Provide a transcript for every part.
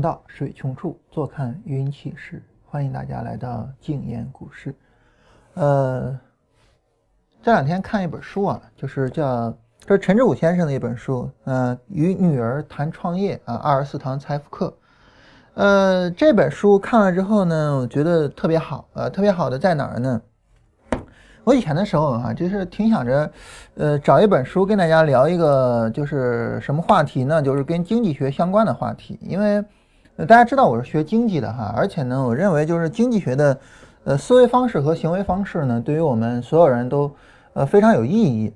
到水穷处，坐看云起时。欢迎大家来到静言股市。呃，这两天看一本书啊，就是叫这是陈志武先生的一本书，呃，与女儿谈创业啊，二十四堂财富课。呃，这本书看了之后呢，我觉得特别好，呃，特别好的在哪儿呢？我以前的时候啊，就是挺想着，呃，找一本书跟大家聊一个，就是什么话题呢？就是跟经济学相关的话题。因为大家知道我是学经济的哈，而且呢，我认为就是经济学的，呃，思维方式和行为方式呢，对于我们所有人都，呃，非常有意义。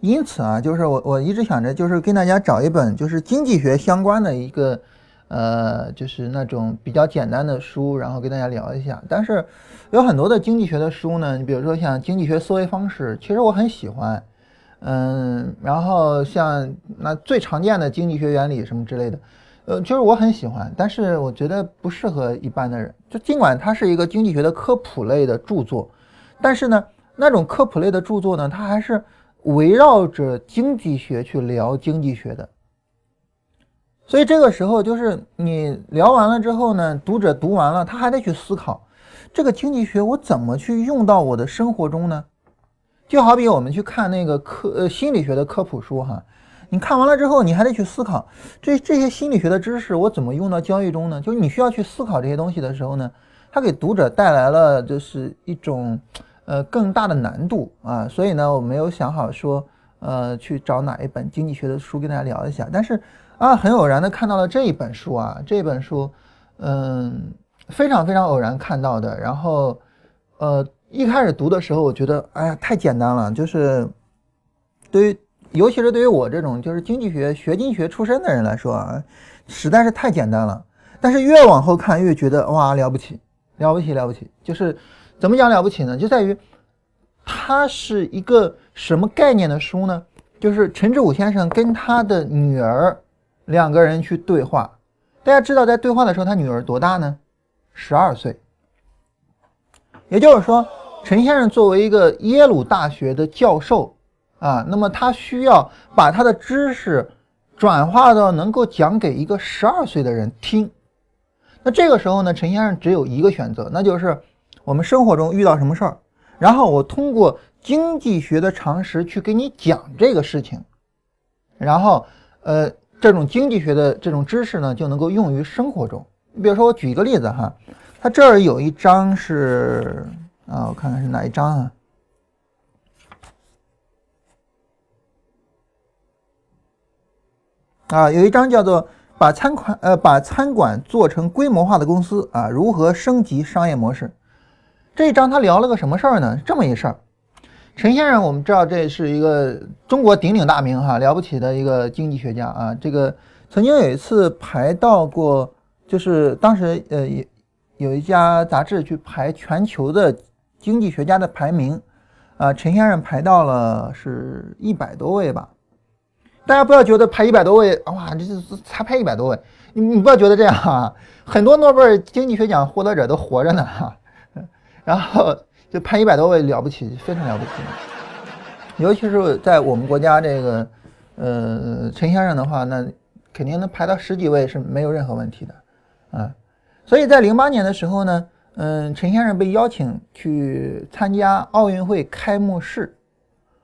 因此啊，就是我我一直想着，就是跟大家找一本就是经济学相关的一个。呃，就是那种比较简单的书，然后跟大家聊一下。但是有很多的经济学的书呢，你比如说像《经济学思维方式》，其实我很喜欢。嗯，然后像那最常见的经济学原理什么之类的，呃，就是我很喜欢。但是我觉得不适合一般的人。就尽管它是一个经济学的科普类的著作，但是呢，那种科普类的著作呢，它还是围绕着经济学去聊经济学的。所以这个时候，就是你聊完了之后呢，读者读完了，他还得去思考，这个经济学我怎么去用到我的生活中呢？就好比我们去看那个科呃心理学的科普书哈，你看完了之后，你还得去思考，这这些心理学的知识我怎么用到交易中呢？就是你需要去思考这些东西的时候呢，它给读者带来了就是一种呃更大的难度啊。所以呢，我没有想好说呃去找哪一本经济学的书跟大家聊一下，但是。啊，很偶然的看到了这一本书啊，这本书，嗯，非常非常偶然看到的。然后，呃，一开始读的时候，我觉得，哎呀，太简单了，就是对于，尤其是对于我这种就是经济学学经济学出身的人来说啊，实在是太简单了。但是越往后看，越觉得哇，了不起，了不起，了不起。就是怎么讲了不起呢？就在于它是一个什么概念的书呢？就是陈志武先生跟他的女儿。两个人去对话，大家知道在对话的时候，他女儿多大呢？十二岁。也就是说，陈先生作为一个耶鲁大学的教授啊，那么他需要把他的知识转化到能够讲给一个十二岁的人听。那这个时候呢，陈先生只有一个选择，那就是我们生活中遇到什么事儿，然后我通过经济学的常识去给你讲这个事情，然后呃。这种经济学的这种知识呢，就能够用于生活中。你比如说，我举一个例子哈，它这儿有一章是啊，我看看是哪一章啊？啊，有一章叫做“把餐馆呃把餐馆做成规模化的公司啊，如何升级商业模式”。这一章他聊了个什么事儿呢？这么一事儿。陈先生，我们知道这是一个中国鼎鼎大名哈，了不起的一个经济学家啊。这个曾经有一次排到过，就是当时呃有有一家杂志去排全球的经济学家的排名，啊，陈先生排到了是一百多位吧。大家不要觉得排一百多位，哇，这是才排一百多位，你你不要觉得这样啊，很多诺贝尔经济学奖获得者都活着呢哈，然后。就排一百多位了不起，非常了不起。尤其是在我们国家这个，呃，陈先生的话，那肯定能排到十几位是没有任何问题的，啊。所以在零八年的时候呢，嗯，陈先生被邀请去参加奥运会开幕式，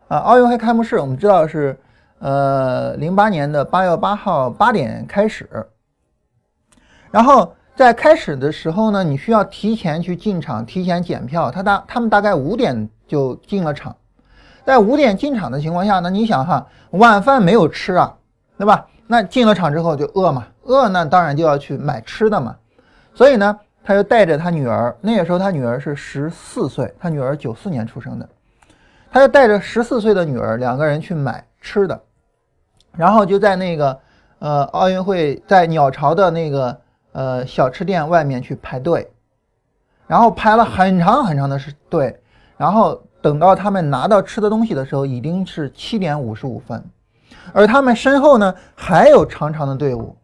啊，奥运会开幕式我们知道是，呃，零八年的八月八号八点开始，然后。在开始的时候呢，你需要提前去进场，提前检票。他大他们大概五点就进了场，在五点进场的情况下呢，你想哈，晚饭没有吃啊，对吧？那进了场之后就饿嘛，饿那当然就要去买吃的嘛。所以呢，他就带着他女儿，那个时候他女儿是十四岁，他女儿九四年出生的，他就带着十四岁的女儿两个人去买吃的，然后就在那个呃奥运会在鸟巢的那个。呃，小吃店外面去排队，然后排了很长很长的时队，然后等到他们拿到吃的东西的时候，已经是七点五十五分，而他们身后呢还有长长的队伍。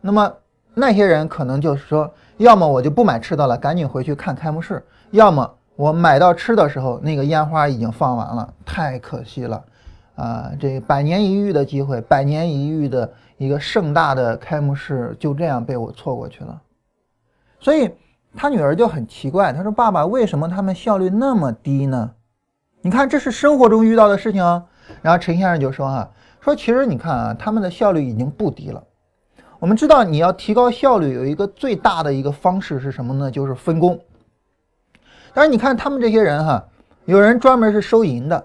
那么那些人可能就是说，要么我就不买吃的了，赶紧回去看开幕式；要么我买到吃的时候，那个烟花已经放完了，太可惜了啊！这百年一遇的机会，百年一遇的一个盛大的开幕式就这样被我错过去了。所以他女儿就很奇怪，他说：“爸爸，为什么他们效率那么低呢？你看，这是生活中遇到的事情啊。”然后陈先生就说：“哈，说其实你看啊，他们的效率已经不低了。我们知道，你要提高效率，有一个最大的一个方式是什么呢？就是分工。但是你看他们这些人哈，有人专门是收银的，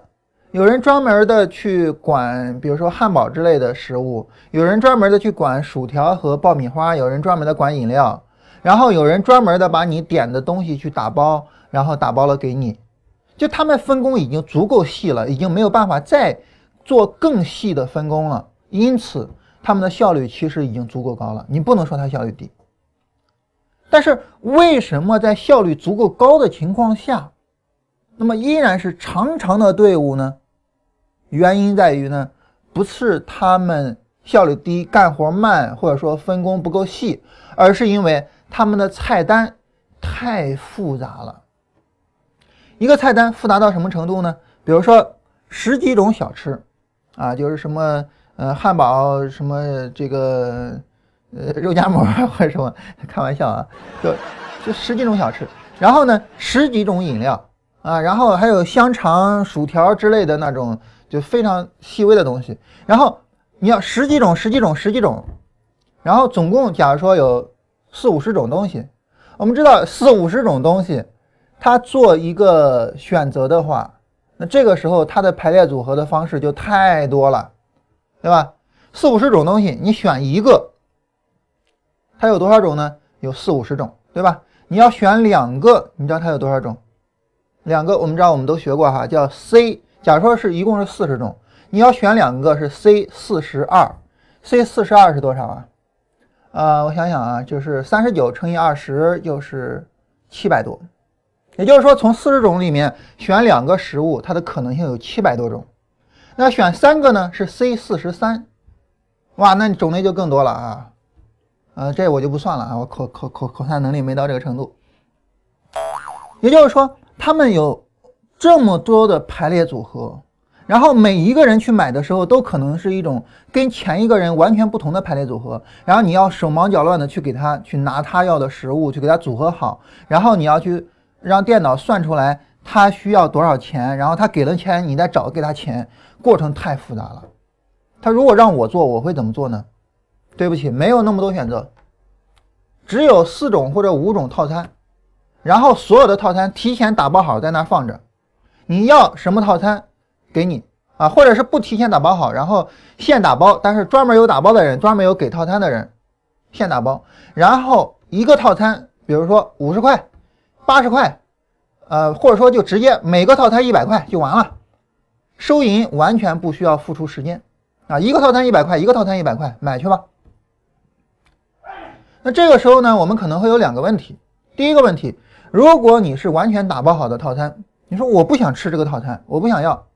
有人专门的去管，比如说汉堡之类的食物，有人专门的去管薯条和爆米花，有人专门的管饮料，然后有人专门的把你点的东西去打包，然后打包了给你。”就他们分工已经足够细了，已经没有办法再做更细的分工了，因此他们的效率其实已经足够高了。你不能说它效率低，但是为什么在效率足够高的情况下，那么依然是长长的队伍呢？原因在于呢，不是他们效率低、干活慢，或者说分工不够细，而是因为他们的菜单太复杂了。一个菜单复杂到什么程度呢？比如说十几种小吃，啊，就是什么呃汉堡，什么这个呃肉夹馍或者什么，开玩笑啊，就就十几种小吃，然后呢十几种饮料啊，然后还有香肠、薯条之类的那种就非常细微的东西，然后你要十几种、十几种、十几种，然后总共假如说有四五十种东西，我们知道四五十种东西。它做一个选择的话，那这个时候它的排列组合的方式就太多了，对吧？四五十种东西，你选一个，它有多少种呢？有四五十种，对吧？你要选两个，你知道它有多少种？两个，我们知道我们都学过哈，叫 C。假如说是一共是四十种，你要选两个是 C 四十二，C 四十二是多少啊？呃，我想想啊，就是三十九乘以二十就是七百多。也就是说，从四十种里面选两个食物，它的可能性有七百多种。那选三个呢？是 C 四十三，哇，那种类就更多了啊！呃，这我就不算了啊，我口口口口算能力没到这个程度。也就是说，他们有这么多的排列组合，然后每一个人去买的时候，都可能是一种跟前一个人完全不同的排列组合。然后你要手忙脚乱的去给他去拿他要的食物，去给他组合好，然后你要去。让电脑算出来他需要多少钱，然后他给了钱，你再找给他钱，过程太复杂了。他如果让我做，我会怎么做呢？对不起，没有那么多选择，只有四种或者五种套餐，然后所有的套餐提前打包好在那放着，你要什么套餐给你。啊，或者是不提前打包好，然后现打包，但是专门有打包的人，专门有给套餐的人，现打包，然后一个套餐，比如说五十块。八十块，呃，或者说就直接每个套餐一百块就完了，收银完全不需要付出时间，啊，一个套餐一百块，一个套餐一百块，买去吧。那这个时候呢，我们可能会有两个问题。第一个问题，如果你是完全打包好的套餐，你说我不想吃这个套餐，我不想要，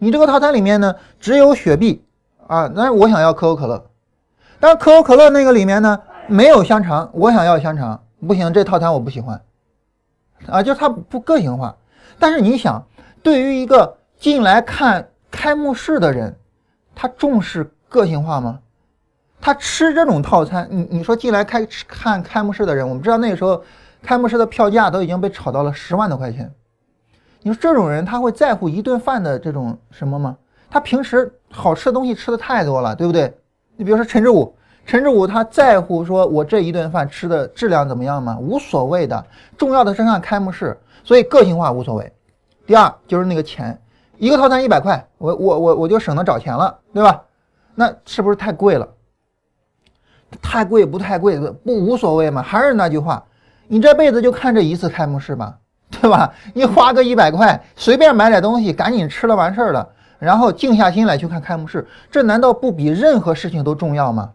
你这个套餐里面呢只有雪碧啊，但是我想要可口可乐，但可口可乐那个里面呢没有香肠，我想要香肠，不行，这套餐我不喜欢。啊，就是它不个性化，但是你想，对于一个进来看开幕式的人，他重视个性化吗？他吃这种套餐，你你说进来开看开幕式的人，我们知道那个时候开幕式的票价都已经被炒到了十万多块钱，你说这种人他会在乎一顿饭的这种什么吗？他平时好吃的东西吃的太多了，对不对？你比如说陈志武。陈志武他在乎说，我这一顿饭吃的质量怎么样吗？无所谓的，重要的是看开幕式，所以个性化无所谓。第二就是那个钱，一个套餐一百块，我我我我就省得找钱了，对吧？那是不是太贵了？太贵不太贵不无所谓嘛？还是那句话，你这辈子就看这一次开幕式吧，对吧？你花个一百块，随便买点东西，赶紧吃了完事儿了，然后静下心来去看开幕式，这难道不比任何事情都重要吗？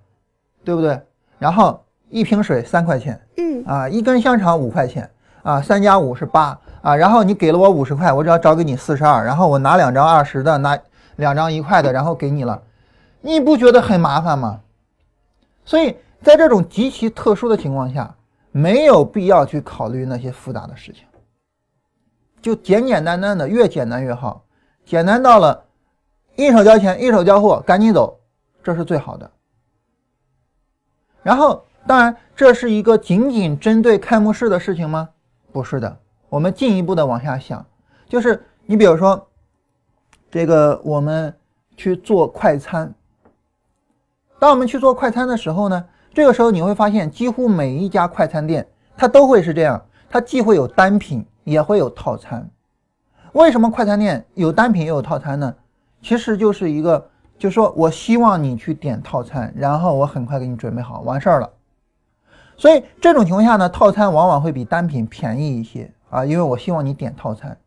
对不对？然后一瓶水三块钱，嗯啊，一根香肠五块钱啊，三加五是八啊。然后你给了我五十块，我只要找给你四十二，然后我拿两张二十的，拿两张一块的，然后给你了，你不觉得很麻烦吗？所以在这种极其特殊的情况下，没有必要去考虑那些复杂的事情，就简简单单的，越简单越好。简单到了，一手交钱一手交货，赶紧走，这是最好的。然后，当然这是一个仅仅针对开幕式的事情吗？不是的，我们进一步的往下想，就是你比如说，这个我们去做快餐。当我们去做快餐的时候呢，这个时候你会发现，几乎每一家快餐店它都会是这样，它既会有单品，也会有套餐。为什么快餐店有单品也有套餐呢？其实就是一个，就是说我希望你去点套餐，然后我很快给你准备好，完事儿了。所以这种情况下呢，套餐往往会比单品便宜一些啊，因为我希望你点套餐。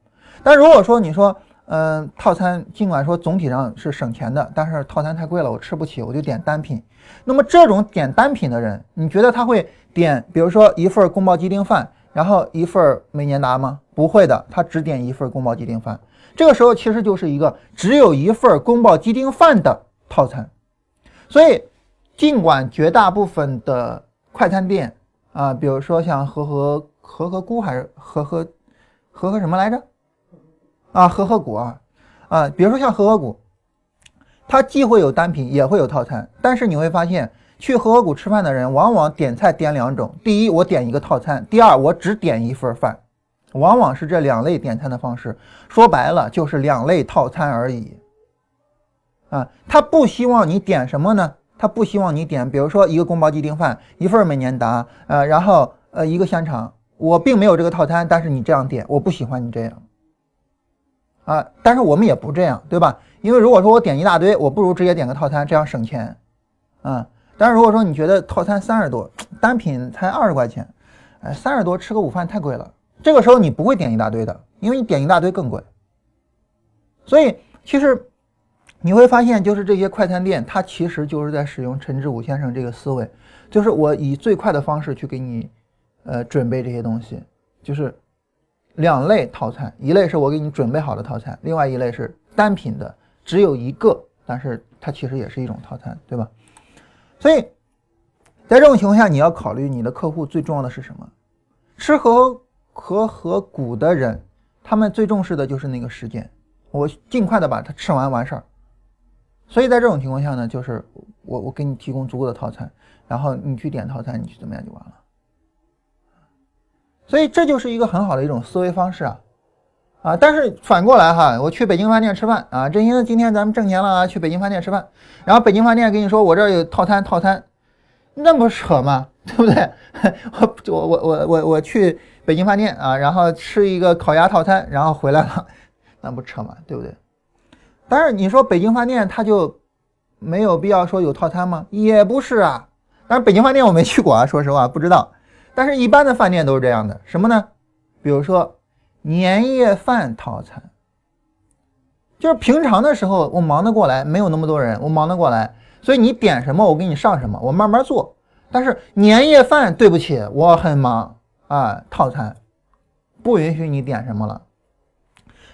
但如果说你说，嗯，套餐尽管说总体上是省钱的，但是套餐太贵了，我吃不起，我就点单品。那么这种点单品的人，你觉得他会点，比如说一份宫保鸡丁饭，然后一份美年达吗？不会的，他只点一份宫保鸡丁饭。这个时候其实就是一个只有一份宫保鸡丁饭的套餐。所以，尽管绝大部分的快餐店啊，比如说像和和和和菇还是和和和和什么来着？啊，和合谷啊，啊，比如说像和合谷，它既会有单品，也会有套餐。但是你会发现，去和合谷吃饭的人，往往点菜点两种：第一，我点一个套餐；第二，我只点一份饭。往往是这两类点餐的方式。说白了，就是两类套餐而已。啊，他不希望你点什么呢？他不希望你点，比如说一个宫保鸡丁饭，一份美年达，呃，然后呃一个香肠。我并没有这个套餐，但是你这样点，我不喜欢你这样。啊，但是我们也不这样，对吧？因为如果说我点一大堆，我不如直接点个套餐，这样省钱。啊，但是如果说你觉得套餐三十多，单品才二十块钱，哎，三十多吃个午饭太贵了，这个时候你不会点一大堆的，因为你点一大堆更贵。所以其实你会发现，就是这些快餐店，它其实就是在使用陈志武先生这个思维，就是我以最快的方式去给你，呃，准备这些东西，就是。两类套餐，一类是我给你准备好的套餐，另外一类是单品的，只有一个，但是它其实也是一种套餐，对吧？所以在这种情况下，你要考虑你的客户最重要的是什么？吃和和和谷的人，他们最重视的就是那个时间，我尽快的把它吃完完事儿。所以在这种情况下呢，就是我我给你提供足够的套餐，然后你去点套餐，你去怎么样就完了。所以这就是一个很好的一种思维方式啊，啊！但是反过来哈，我去北京饭店吃饭啊，振兴今天咱们挣钱了啊，去北京饭店吃饭，然后北京饭店跟你说我这儿有套餐套餐，那不扯吗？对不对？我我我我我我去北京饭店啊，然后吃一个烤鸭套餐，然后回来了，那不扯吗？对不对？但是你说北京饭店它就没有必要说有套餐吗？也不是啊，但是北京饭店我没去过啊，说实话不知道。但是，一般的饭店都是这样的，什么呢？比如说年夜饭套餐，就是平常的时候我忙得过来，没有那么多人，我忙得过来，所以你点什么我给你上什么，我慢慢做。但是年夜饭，对不起，我很忙啊，套餐不允许你点什么了。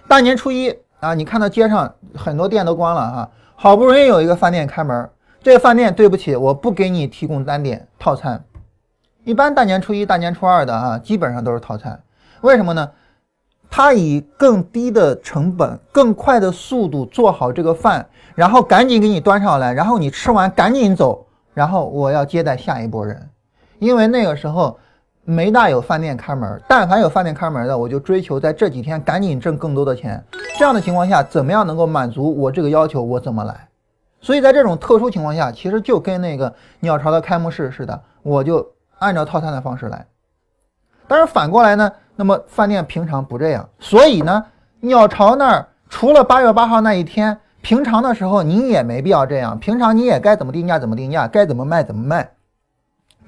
大年初一啊，你看到街上很多店都关了哈，好不容易有一个饭店开门，这个饭店对不起，我不给你提供单点套餐。一般大年初一、大年初二的啊，基本上都是套餐。为什么呢？他以更低的成本、更快的速度做好这个饭，然后赶紧给你端上来，然后你吃完赶紧走，然后我要接待下一波人。因为那个时候没大有饭店开门，但凡有饭店开门的，我就追求在这几天赶紧挣更多的钱。这样的情况下，怎么样能够满足我这个要求，我怎么来？所以在这种特殊情况下，其实就跟那个鸟巢的开幕式似的，我就。按照套餐的方式来，但是反过来呢？那么饭店平常不这样，所以呢，鸟巢那儿除了八月八号那一天，平常的时候你也没必要这样。平常你也该怎么定价怎么定价，该怎么卖怎么卖，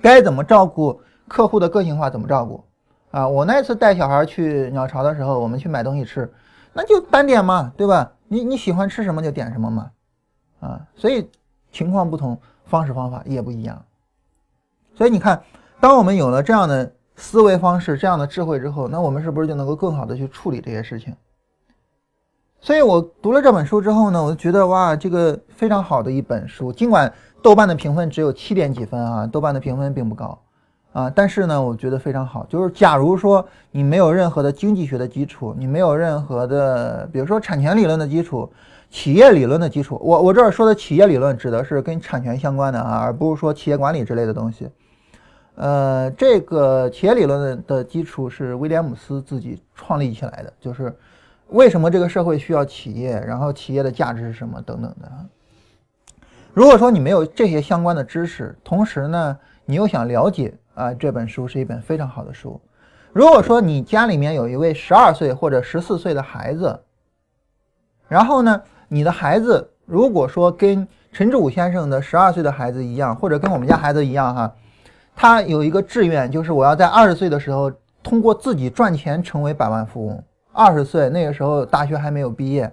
该怎么照顾客户的个性化怎么照顾啊？我那次带小孩去鸟巢的时候，我们去买东西吃，那就单点嘛，对吧？你你喜欢吃什么就点什么嘛，啊，所以情况不同，方式方法也不一样。所以你看。当我们有了这样的思维方式、这样的智慧之后，那我们是不是就能够更好的去处理这些事情？所以我读了这本书之后呢，我就觉得哇，这个非常好的一本书。尽管豆瓣的评分只有七点几分啊，豆瓣的评分并不高啊，但是呢，我觉得非常好。就是假如说你没有任何的经济学的基础，你没有任何的，比如说产权理论的基础、企业理论的基础。我我这儿说的企业理论指的是跟产权相关的啊，而不是说企业管理之类的东西。呃，这个企业理论的基础是威廉姆斯自己创立起来的，就是为什么这个社会需要企业，然后企业的价值是什么等等的。如果说你没有这些相关的知识，同时呢，你又想了解。啊，这本书是一本非常好的书。如果说你家里面有一位十二岁或者十四岁的孩子，然后呢，你的孩子如果说跟陈志武先生的十二岁的孩子一样，或者跟我们家孩子一样哈，他有一个志愿，就是我要在二十岁的时候通过自己赚钱成为百万富翁。二十岁那个时候大学还没有毕业，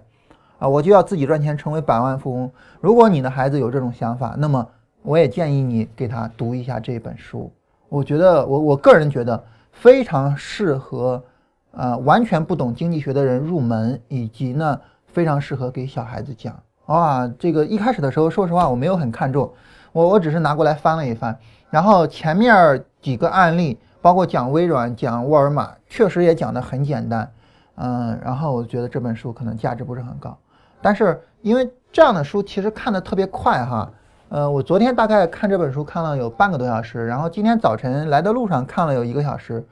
啊，我就要自己赚钱成为百万富翁。如果你的孩子有这种想法，那么我也建议你给他读一下这本书。我觉得我我个人觉得非常适合，呃，完全不懂经济学的人入门，以及呢非常适合给小孩子讲。啊，这个一开始的时候，说实话我没有很看重，我我只是拿过来翻了一翻，然后前面几个案例，包括讲微软、讲沃尔玛，确实也讲得很简单，嗯，然后我觉得这本书可能价值不是很高，但是因为这样的书其实看的特别快哈。呃，我昨天大概看这本书看了有半个多小时，然后今天早晨来的路上看了有一个小时，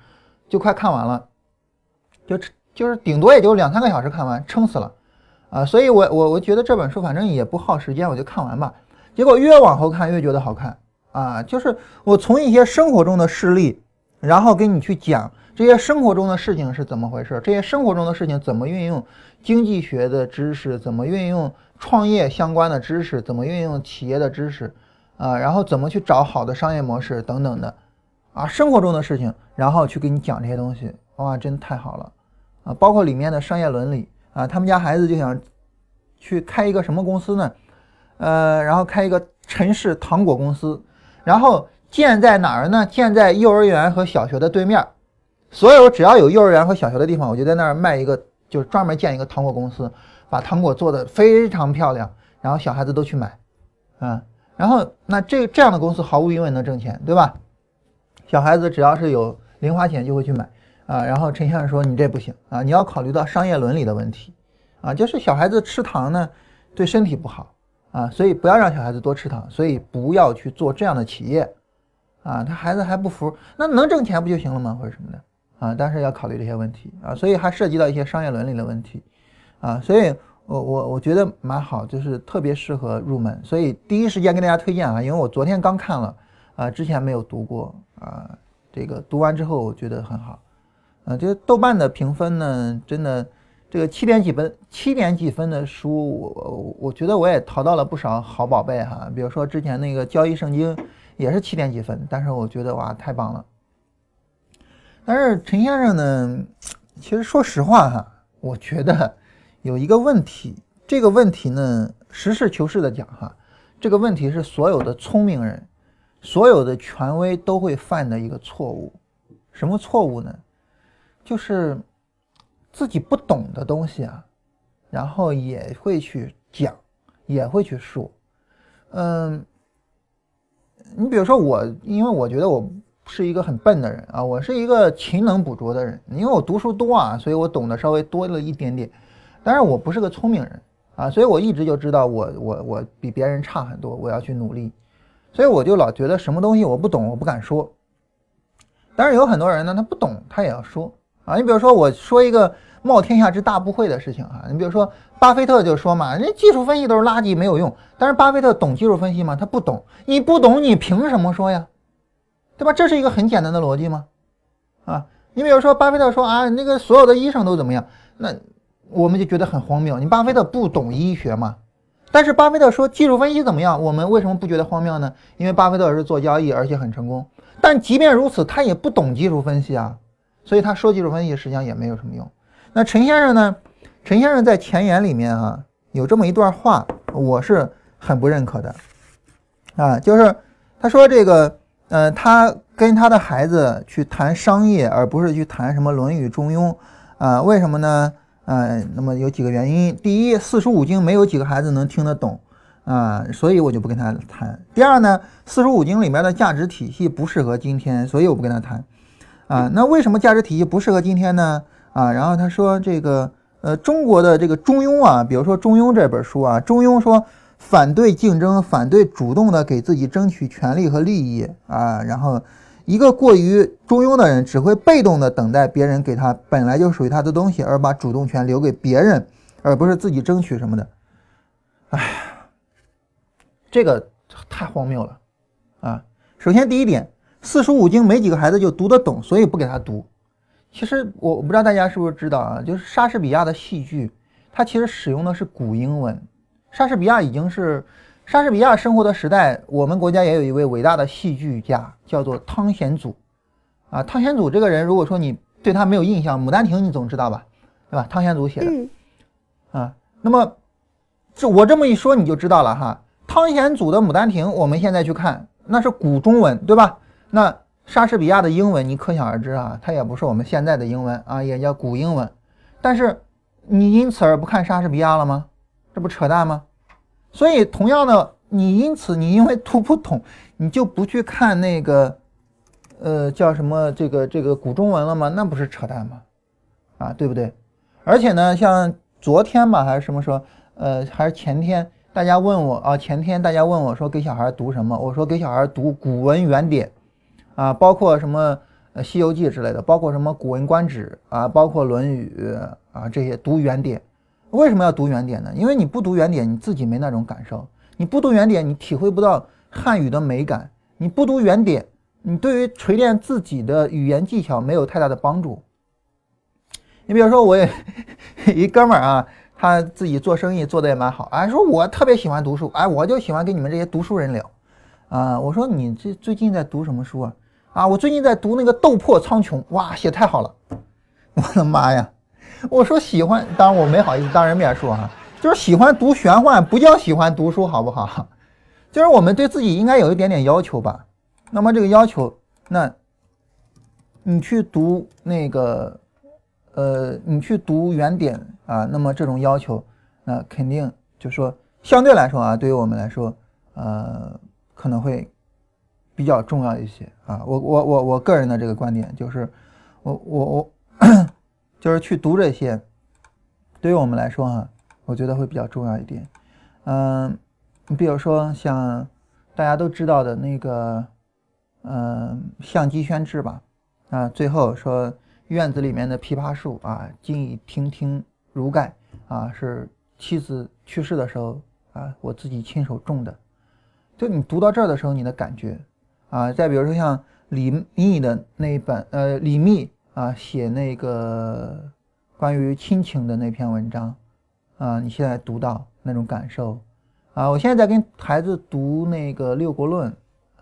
就快看完了，就就是顶多也就两三个小时看完，撑死了，啊，所以我我我觉得这本书反正也不耗时间，我就看完吧。结果越往后看越觉得好看啊，就是我从一些生活中的事例，然后给你去讲这些生活中的事情是怎么回事，这些生活中的事情怎么运用经济学的知识，怎么运用。创业相关的知识，怎么运用企业的知识，啊，然后怎么去找好的商业模式等等的，啊，生活中的事情，然后去给你讲这些东西，哇，真太好了，啊，包括里面的商业伦理，啊，他们家孩子就想去开一个什么公司呢？呃，然后开一个陈氏糖果公司，然后建在哪儿呢？建在幼儿园和小学的对面，所有只要有幼儿园和小学的地方，我就在那儿卖一个，就是专门建一个糖果公司。把糖果做的非常漂亮，然后小孩子都去买，啊，然后那这这样的公司毫无疑问能挣钱，对吧？小孩子只要是有零花钱就会去买，啊，然后陈先生说你这不行啊，你要考虑到商业伦理的问题，啊，就是小孩子吃糖呢对身体不好，啊，所以不要让小孩子多吃糖，所以不要去做这样的企业，啊，他孩子还不服，那能挣钱不就行了吗？或者什么的，啊，但是要考虑这些问题，啊，所以还涉及到一些商业伦理的问题。啊，所以，我我我觉得蛮好，就是特别适合入门，所以第一时间跟大家推荐啊，因为我昨天刚看了，啊，之前没有读过。啊，这个读完之后我觉得很好，啊，这个豆瓣的评分呢，真的，这个七点几分，七点几分的书，我我觉得我也淘到了不少好宝贝哈，比如说之前那个交易圣经也是七点几分，但是我觉得哇，太棒了。但是陈先生呢，其实说实话哈，我觉得。有一个问题，这个问题呢，实事求是的讲哈，这个问题是所有的聪明人、所有的权威都会犯的一个错误。什么错误呢？就是自己不懂的东西啊，然后也会去讲，也会去说。嗯，你比如说我，因为我觉得我是一个很笨的人啊，我是一个勤能补拙的人，因为我读书多啊，所以我懂得稍微多了一点点。但是我不是个聪明人啊，所以我一直就知道我我我比别人差很多，我要去努力，所以我就老觉得什么东西我不懂，我不敢说。但是有很多人呢，他不懂，他也要说啊。你比如说，我说一个冒天下之大不讳的事情啊，你比如说，巴菲特就说嘛，人家技术分析都是垃圾，没有用。但是巴菲特懂技术分析吗？他不懂。你不懂，你凭什么说呀？对吧？这是一个很简单的逻辑吗？啊，你比如说，巴菲特说啊，那个所有的医生都怎么样？那。我们就觉得很荒谬，你巴菲特不懂医学吗？但是巴菲特说技术分析怎么样？我们为什么不觉得荒谬呢？因为巴菲特是做交易，而且很成功。但即便如此，他也不懂技术分析啊，所以他说技术分析实际上也没有什么用。那陈先生呢？陈先生在前言里面啊有这么一段话，我是很不认可的啊，就是他说这个呃，他跟他的孩子去谈商业，而不是去谈什么《论语》《中庸》啊？为什么呢？呃，那么有几个原因。第一，四书五经没有几个孩子能听得懂，啊，所以我就不跟他谈。第二呢，四书五经里面的价值体系不适合今天，所以我不跟他谈。啊，那为什么价值体系不适合今天呢？啊，然后他说这个，呃，中国的这个中庸啊，比如说《中庸》这本书啊，中庸说反对竞争，反对主动的给自己争取权利和利益啊，然后一个过于中庸的人，只会被动的等待别人给他本来就属于他的东西，而把主动权留给别人，而不是自己争取什么的。哎呀，这个太荒谬了啊！首先第一点。四书五经没几个孩子就读得懂，所以不给他读。其实我我不知道大家是不是知道啊，就是莎士比亚的戏剧，它其实使用的是古英文。莎士比亚已经是莎士比亚生活的时代，我们国家也有一位伟大的戏剧家，叫做汤显祖。啊，汤显祖这个人，如果说你对他没有印象，《牡丹亭》你总知道吧？对吧？汤显祖写的。啊，那么这我这么一说你就知道了哈。汤显祖的《牡丹亭》，我们现在去看，那是古中文，对吧？那莎士比亚的英文你可想而知啊，它也不是我们现在的英文啊，也叫古英文。但是你因此而不看莎士比亚了吗？这不扯淡吗？所以同样的，你因此你因为读不懂，你就不去看那个呃叫什么这个这个古中文了吗？那不是扯淡吗？啊，对不对？而且呢，像昨天吧还是什么时候，呃还是前天，大家问我啊，前天大家问我说给小孩读什么？我说给小孩读古文原典。啊，包括什么呃《西游记》之类的，包括什么《古文观止》啊，包括《论语》啊，这些读原典。为什么要读原典呢？因为你不读原典，你自己没那种感受；你不读原典，你体会不到汉语的美感；你不读原典，你对于锤炼自己的语言技巧没有太大的帮助。你比如说，我也 一哥们儿啊，他自己做生意做的也蛮好，哎，说我特别喜欢读书，哎，我就喜欢跟你们这些读书人聊。啊，我说你这最近在读什么书啊？啊，我最近在读那个《斗破苍穹》，哇，写太好了！我的妈呀！我说喜欢，当然我没好意思当人面说哈，就是喜欢读玄幻，不叫喜欢读书，好不好？就是我们对自己应该有一点点要求吧。那么这个要求，那，你去读那个，呃，你去读原点啊，那么这种要求，那肯定就说相对来说啊，对于我们来说，呃，可能会。比较重要一些啊，我我我我个人的这个观点就是，我我我就是去读这些，对于我们来说哈，我觉得会比较重要一点。嗯，你比如说像大家都知道的那个，嗯，相机宣制吧，啊，最后说院子里面的枇杷树啊，今已亭亭如盖啊，是妻子去世的时候啊，我自己亲手种的。就你读到这儿的时候，你的感觉。啊，再比如说像李密的那一本，呃，李密啊写那个关于亲情的那篇文章，啊，你现在读到那种感受，啊，我现在在跟孩子读那个《六国论》，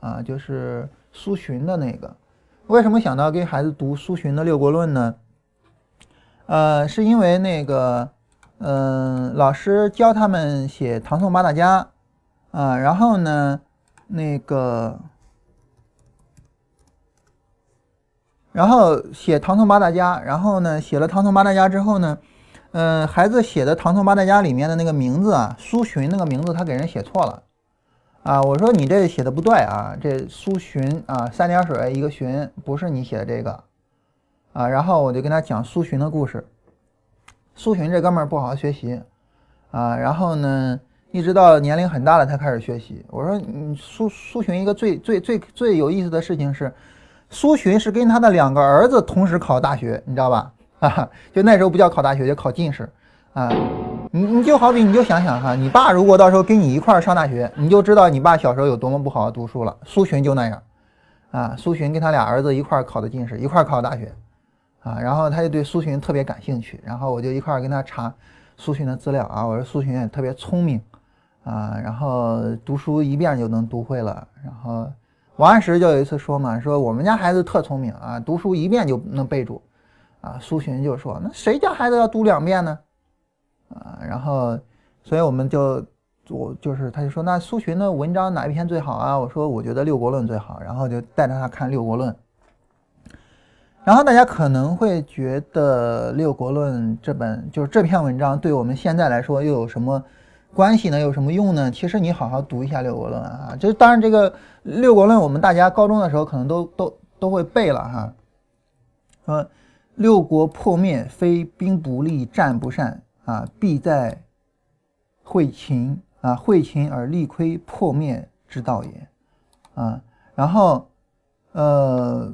啊，就是苏洵的那个。为什么想到给孩子读苏洵的《六国论》呢？呃，是因为那个，嗯，老师教他们写唐宋八大家，啊，然后呢，那个。然后写唐宋八大家，然后呢，写了唐宋八大家之后呢，嗯，孩子写的唐宋八大家里面的那个名字啊，苏洵那个名字他给人写错了，啊，我说你这写的不对啊，这苏洵啊，三点水一个洵，不是你写的这个，啊，然后我就跟他讲苏洵的故事，苏洵这哥们儿不好好学习，啊，然后呢，一直到年龄很大了才开始学习。我说你苏苏洵一个最最最最有意思的事情是。苏洵是跟他的两个儿子同时考大学，你知道吧？啊，就那时候不叫考大学，就考进士。啊，你你就好比你就想想哈，你爸如果到时候跟你一块儿上大学，你就知道你爸小时候有多么不好好读书了。苏洵就那样，啊，苏洵跟他俩儿子一块儿考的进士，一块儿考大学，啊，然后他就对苏洵特别感兴趣，然后我就一块儿跟他查苏洵的资料啊，我说苏洵也特别聪明，啊，然后读书一遍就能读会了，然后。王安石就有一次说嘛，说我们家孩子特聪明啊，读书一遍就能背住，啊，苏洵就说那谁家孩子要读两遍呢？啊，然后，所以我们就我就是他就说那苏洵的文章哪一篇最好啊？我说我觉得《六国论》最好，然后就带着他看《六国论》。然后大家可能会觉得《六国论》这本就是这篇文章对我们现在来说又有什么关系呢？有什么用呢？其实你好好读一下六国论啊。这当然，这个六国论我们大家高中的时候可能都都都会背了哈。说六国破灭，非兵不利，战不善啊，必在会秦啊，会秦而力亏，破灭之道也啊。然后呃，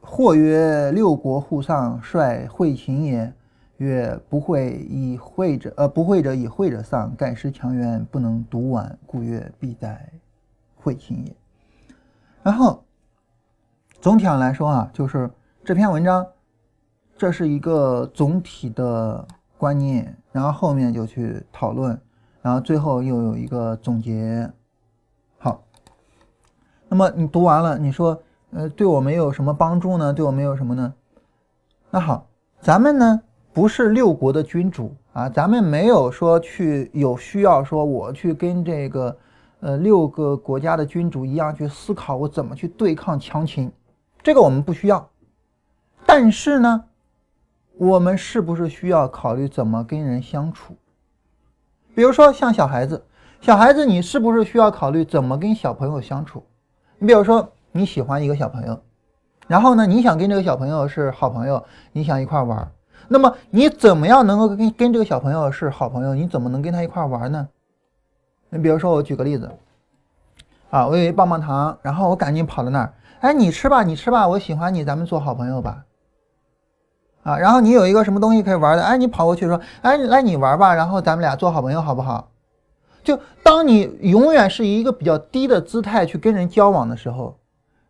或曰六国互丧，率会秦也。曰：不会以会者，呃，不会者以会者丧，盖失强援，不能读完，故曰必在会秦也。然后总体上来说啊，就是这篇文章，这是一个总体的观念，然后后面就去讨论，然后最后又有一个总结。好，那么你读完了，你说，呃，对我们有什么帮助呢？对我们有什么呢？那好，咱们呢？不是六国的君主啊，咱们没有说去有需要说我去跟这个呃六个国家的君主一样去思考我怎么去对抗强秦，这个我们不需要。但是呢，我们是不是需要考虑怎么跟人相处？比如说像小孩子，小孩子你是不是需要考虑怎么跟小朋友相处？你比如说你喜欢一个小朋友，然后呢你想跟这个小朋友是好朋友，你想一块玩。那么你怎么样能够跟跟这个小朋友是好朋友？你怎么能跟他一块玩呢？你比如说，我举个例子，啊，我有一棒棒糖，然后我赶紧跑到那儿，哎，你吃吧，你吃吧，我喜欢你，咱们做好朋友吧。啊，然后你有一个什么东西可以玩的，哎，你跑过去说，哎，来你玩吧，然后咱们俩做好朋友好不好？就当你永远是以一个比较低的姿态去跟人交往的时候，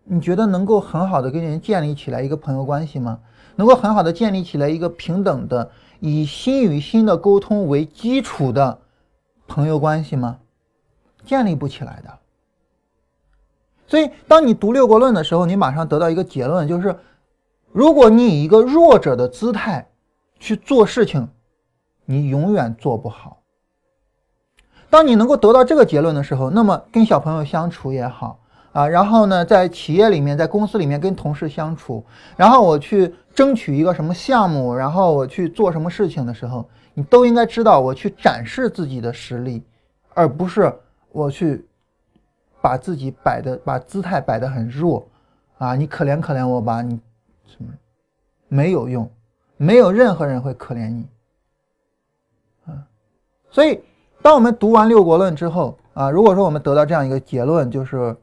你觉得能够很好的跟人建立起来一个朋友关系吗？能够很好的建立起来一个平等的以心与心的沟通为基础的朋友关系吗？建立不起来的。所以，当你读六国论的时候，你马上得到一个结论，就是如果你以一个弱者的姿态去做事情，你永远做不好。当你能够得到这个结论的时候，那么跟小朋友相处也好。啊，然后呢，在企业里面，在公司里面跟同事相处，然后我去争取一个什么项目，然后我去做什么事情的时候，你都应该知道，我去展示自己的实力，而不是我去把自己摆的，把姿态摆得很弱，啊，你可怜可怜我吧，你什么没有用，没有任何人会可怜你，啊，所以当我们读完六国论之后，啊，如果说我们得到这样一个结论，就是。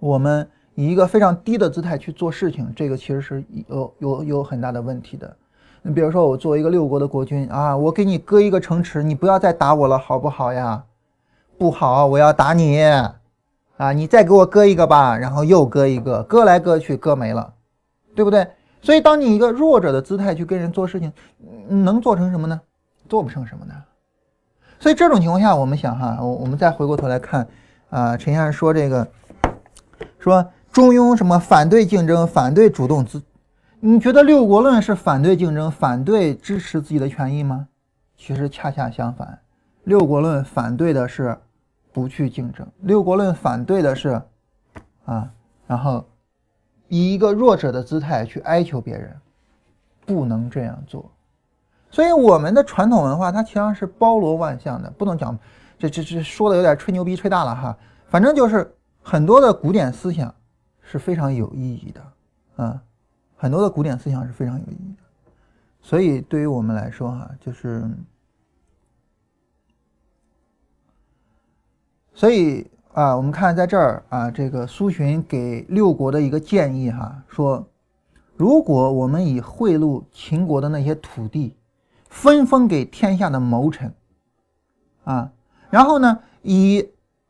我们以一个非常低的姿态去做事情，这个其实是有有有很大的问题的。你比如说，我作为一个六国的国君啊，我给你割一个城池，你不要再打我了，好不好呀？不好，我要打你啊！你再给我割一个吧，然后又割一个，割来割去，割没了，对不对？所以，当你一个弱者的姿态去跟人做事情，能做成什么呢？做不成什么呢？所以这种情况下，我们想哈，我我们再回过头来看啊，陈先生说这个。说中庸什么反对竞争，反对主动自？你觉得六国论是反对竞争，反对支持自己的权益吗？其实恰恰相反，六国论反对的是不去竞争，六国论反对的是啊，然后以一个弱者的姿态去哀求别人，不能这样做。所以我们的传统文化它实际上是包罗万象的，不能讲这这这说的有点吹牛逼吹大了哈，反正就是。很多的古典思想是非常有意义的，啊，很多的古典思想是非常有意义的，所以对于我们来说，哈，就是，所以啊，我们看在这儿啊，这个苏洵给六国的一个建议，哈，说，如果我们以贿赂秦国的那些土地，分封给天下的谋臣，啊，然后呢，以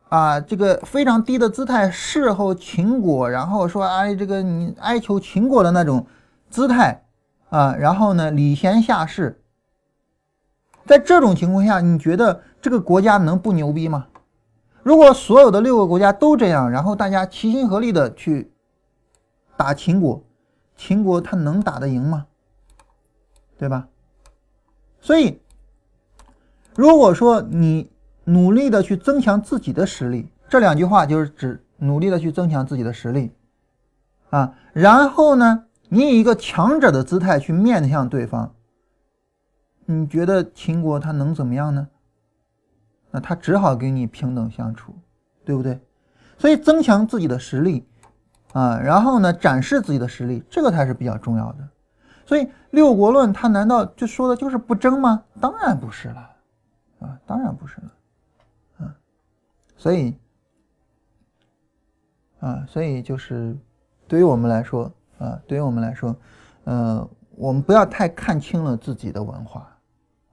啊，这个非常低的姿态侍候秦国，然后说哎，这个你哀求秦国的那种姿态啊，然后呢礼贤下士，在这种情况下，你觉得这个国家能不牛逼吗？如果所有的六个国家都这样，然后大家齐心合力的去打秦国，秦国他能打得赢吗？对吧？所以，如果说你。努力的去增强自己的实力，这两句话就是指努力的去增强自己的实力，啊，然后呢，你以一个强者的姿态去面向对方，你觉得秦国他能怎么样呢？那他只好跟你平等相处，对不对？所以增强自己的实力啊，然后呢展示自己的实力，这个才是比较重要的。所以六国论他难道就说的就是不争吗？当然不是了，啊，当然不是了，所以，啊，所以就是对于我们来说，啊，对于我们来说，呃，我们不要太看清了自己的文化，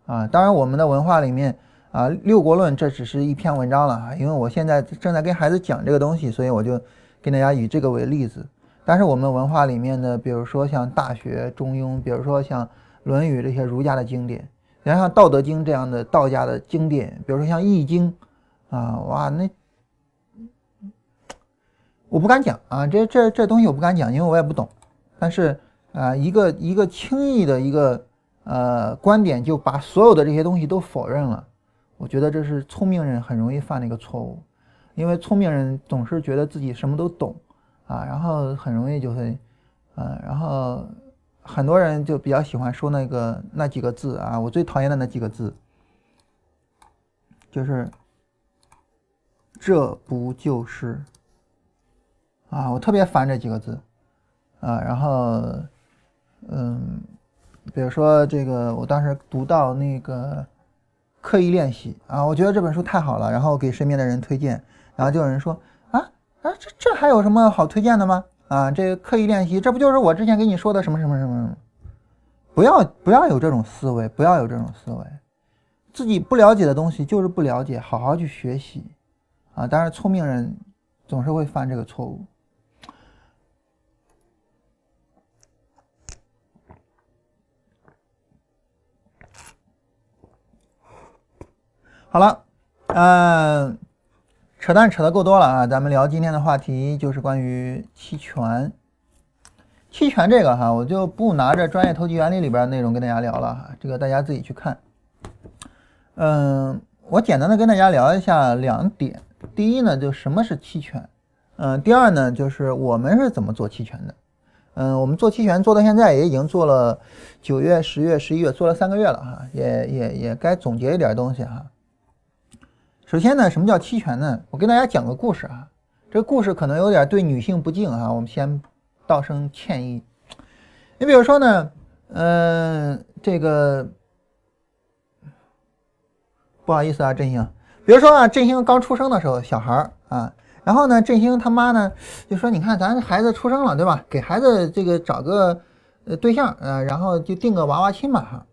啊，当然我们的文化里面。啊，六国论这只是一篇文章了啊，因为我现在正在跟孩子讲这个东西，所以我就跟大家以这个为例子。但是我们文化里面的，比如说像《大学》《中庸》，比如说像《论语》这些儒家的经典，然后像《道德经》这样的道家的经典，比如说像《易经》，啊，哇，那我不敢讲啊，这这这东西我不敢讲，因为我也不懂。但是啊，一个一个轻易的一个呃观点，就把所有的这些东西都否认了。我觉得这是聪明人很容易犯的一个错误，因为聪明人总是觉得自己什么都懂，啊，然后很容易就会，嗯，然后很多人就比较喜欢说那个那几个字啊，我最讨厌的那几个字，就是这不就是，啊，我特别烦这几个字，啊，然后，嗯，比如说这个，我当时读到那个。刻意练习啊，我觉得这本书太好了，然后给身边的人推荐，然后就有人说啊啊，这这还有什么好推荐的吗？啊，这个刻意练习，这不就是我之前给你说的什么什么什么？不要不要有这种思维，不要有这种思维，自己不了解的东西就是不了解，好好去学习啊。当然，聪明人总是会犯这个错误。好了，嗯，扯淡扯的够多了啊，咱们聊今天的话题就是关于期权。期权这个哈，我就不拿着专业投机原理里边内容跟大家聊了哈，这个大家自己去看。嗯，我简单的跟大家聊一下两点。第一呢，就什么是期权？嗯，第二呢，就是我们是怎么做期权的？嗯，我们做期权做到现在也已经做了九月、十月、十一月，做了三个月了哈，也也也该总结一点东西哈。首先呢，什么叫期权呢？我跟大家讲个故事啊。这故事可能有点对女性不敬啊，我们先道声歉意。你比如说呢，嗯，这个不好意思啊，振兴。比如说啊，振兴刚出生的时候，小孩儿啊，然后呢，振兴他妈呢就说：“你看，咱孩子出生了，对吧？给孩子这个找个对象，啊，然后就定个娃娃亲吧，哈。”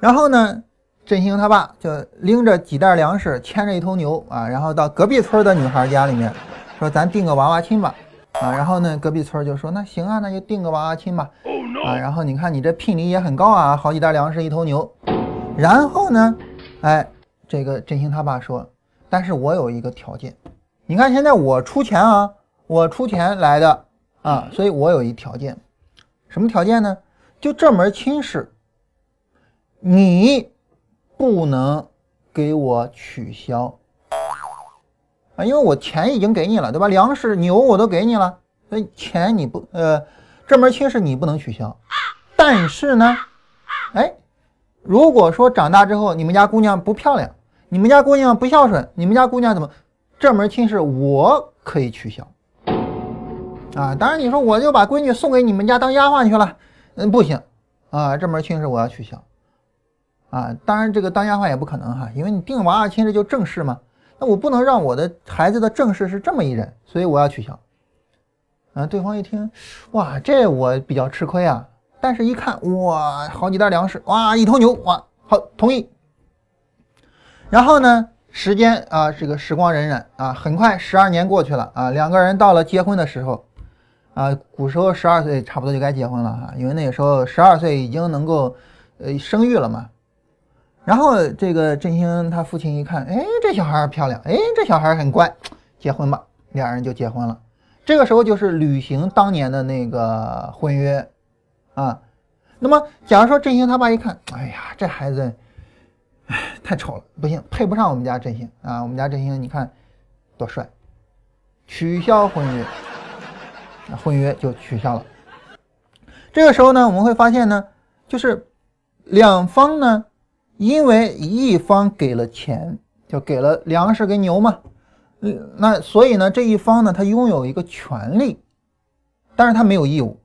然后呢？振兴他爸就拎着几袋粮食，牵着一头牛啊，然后到隔壁村的女孩家里面，说咱订个娃娃亲吧，啊，然后呢，隔壁村就说那行啊，那就订个娃娃亲吧，啊，然后你看你这聘礼也很高啊，好几袋粮食一头牛，然后呢，哎，这个振兴他爸说，但是我有一个条件，你看现在我出钱啊，我出钱来的啊，所以我有一条件，什么条件呢？就这门亲事，你。不能给我取消啊，因为我钱已经给你了，对吧？粮食、牛我都给你了，所以钱你不呃，这门亲事你不能取消。但是呢，哎，如果说长大之后你们家姑娘不漂亮，你们家姑娘不孝顺，你们家姑娘怎么，这门亲事我可以取消啊。当然你说我就把闺女送给你们家当丫鬟去了，嗯，不行啊，这门亲事我要取消。啊，当然这个当丫鬟也不可能哈，因为你定娃娃亲这就正式嘛，那我不能让我的孩子的正事是这么一人，所以我要取消。啊，对方一听，哇，这我比较吃亏啊，但是一看，哇，好几袋粮食，哇，一头牛，哇，好，同意。然后呢，时间啊，这个时光荏苒啊，很快十二年过去了啊，两个人到了结婚的时候，啊，古时候十二岁差不多就该结婚了哈，因为那个时候十二岁已经能够呃生育了嘛。然后这个振兴他父亲一看，哎，这小孩漂亮，哎，这小孩很乖，结婚吧，两人就结婚了。这个时候就是履行当年的那个婚约啊。那么，假如说振兴他爸一看，哎呀，这孩子，太丑了，不行，配不上我们家振兴啊。我们家振兴你看多帅，取消婚约，婚约就取消了。这个时候呢，我们会发现呢，就是两方呢。因为一方给了钱，就给了粮食跟牛嘛。嗯，那所以呢，这一方呢，他拥有一个权利，但是他没有义务。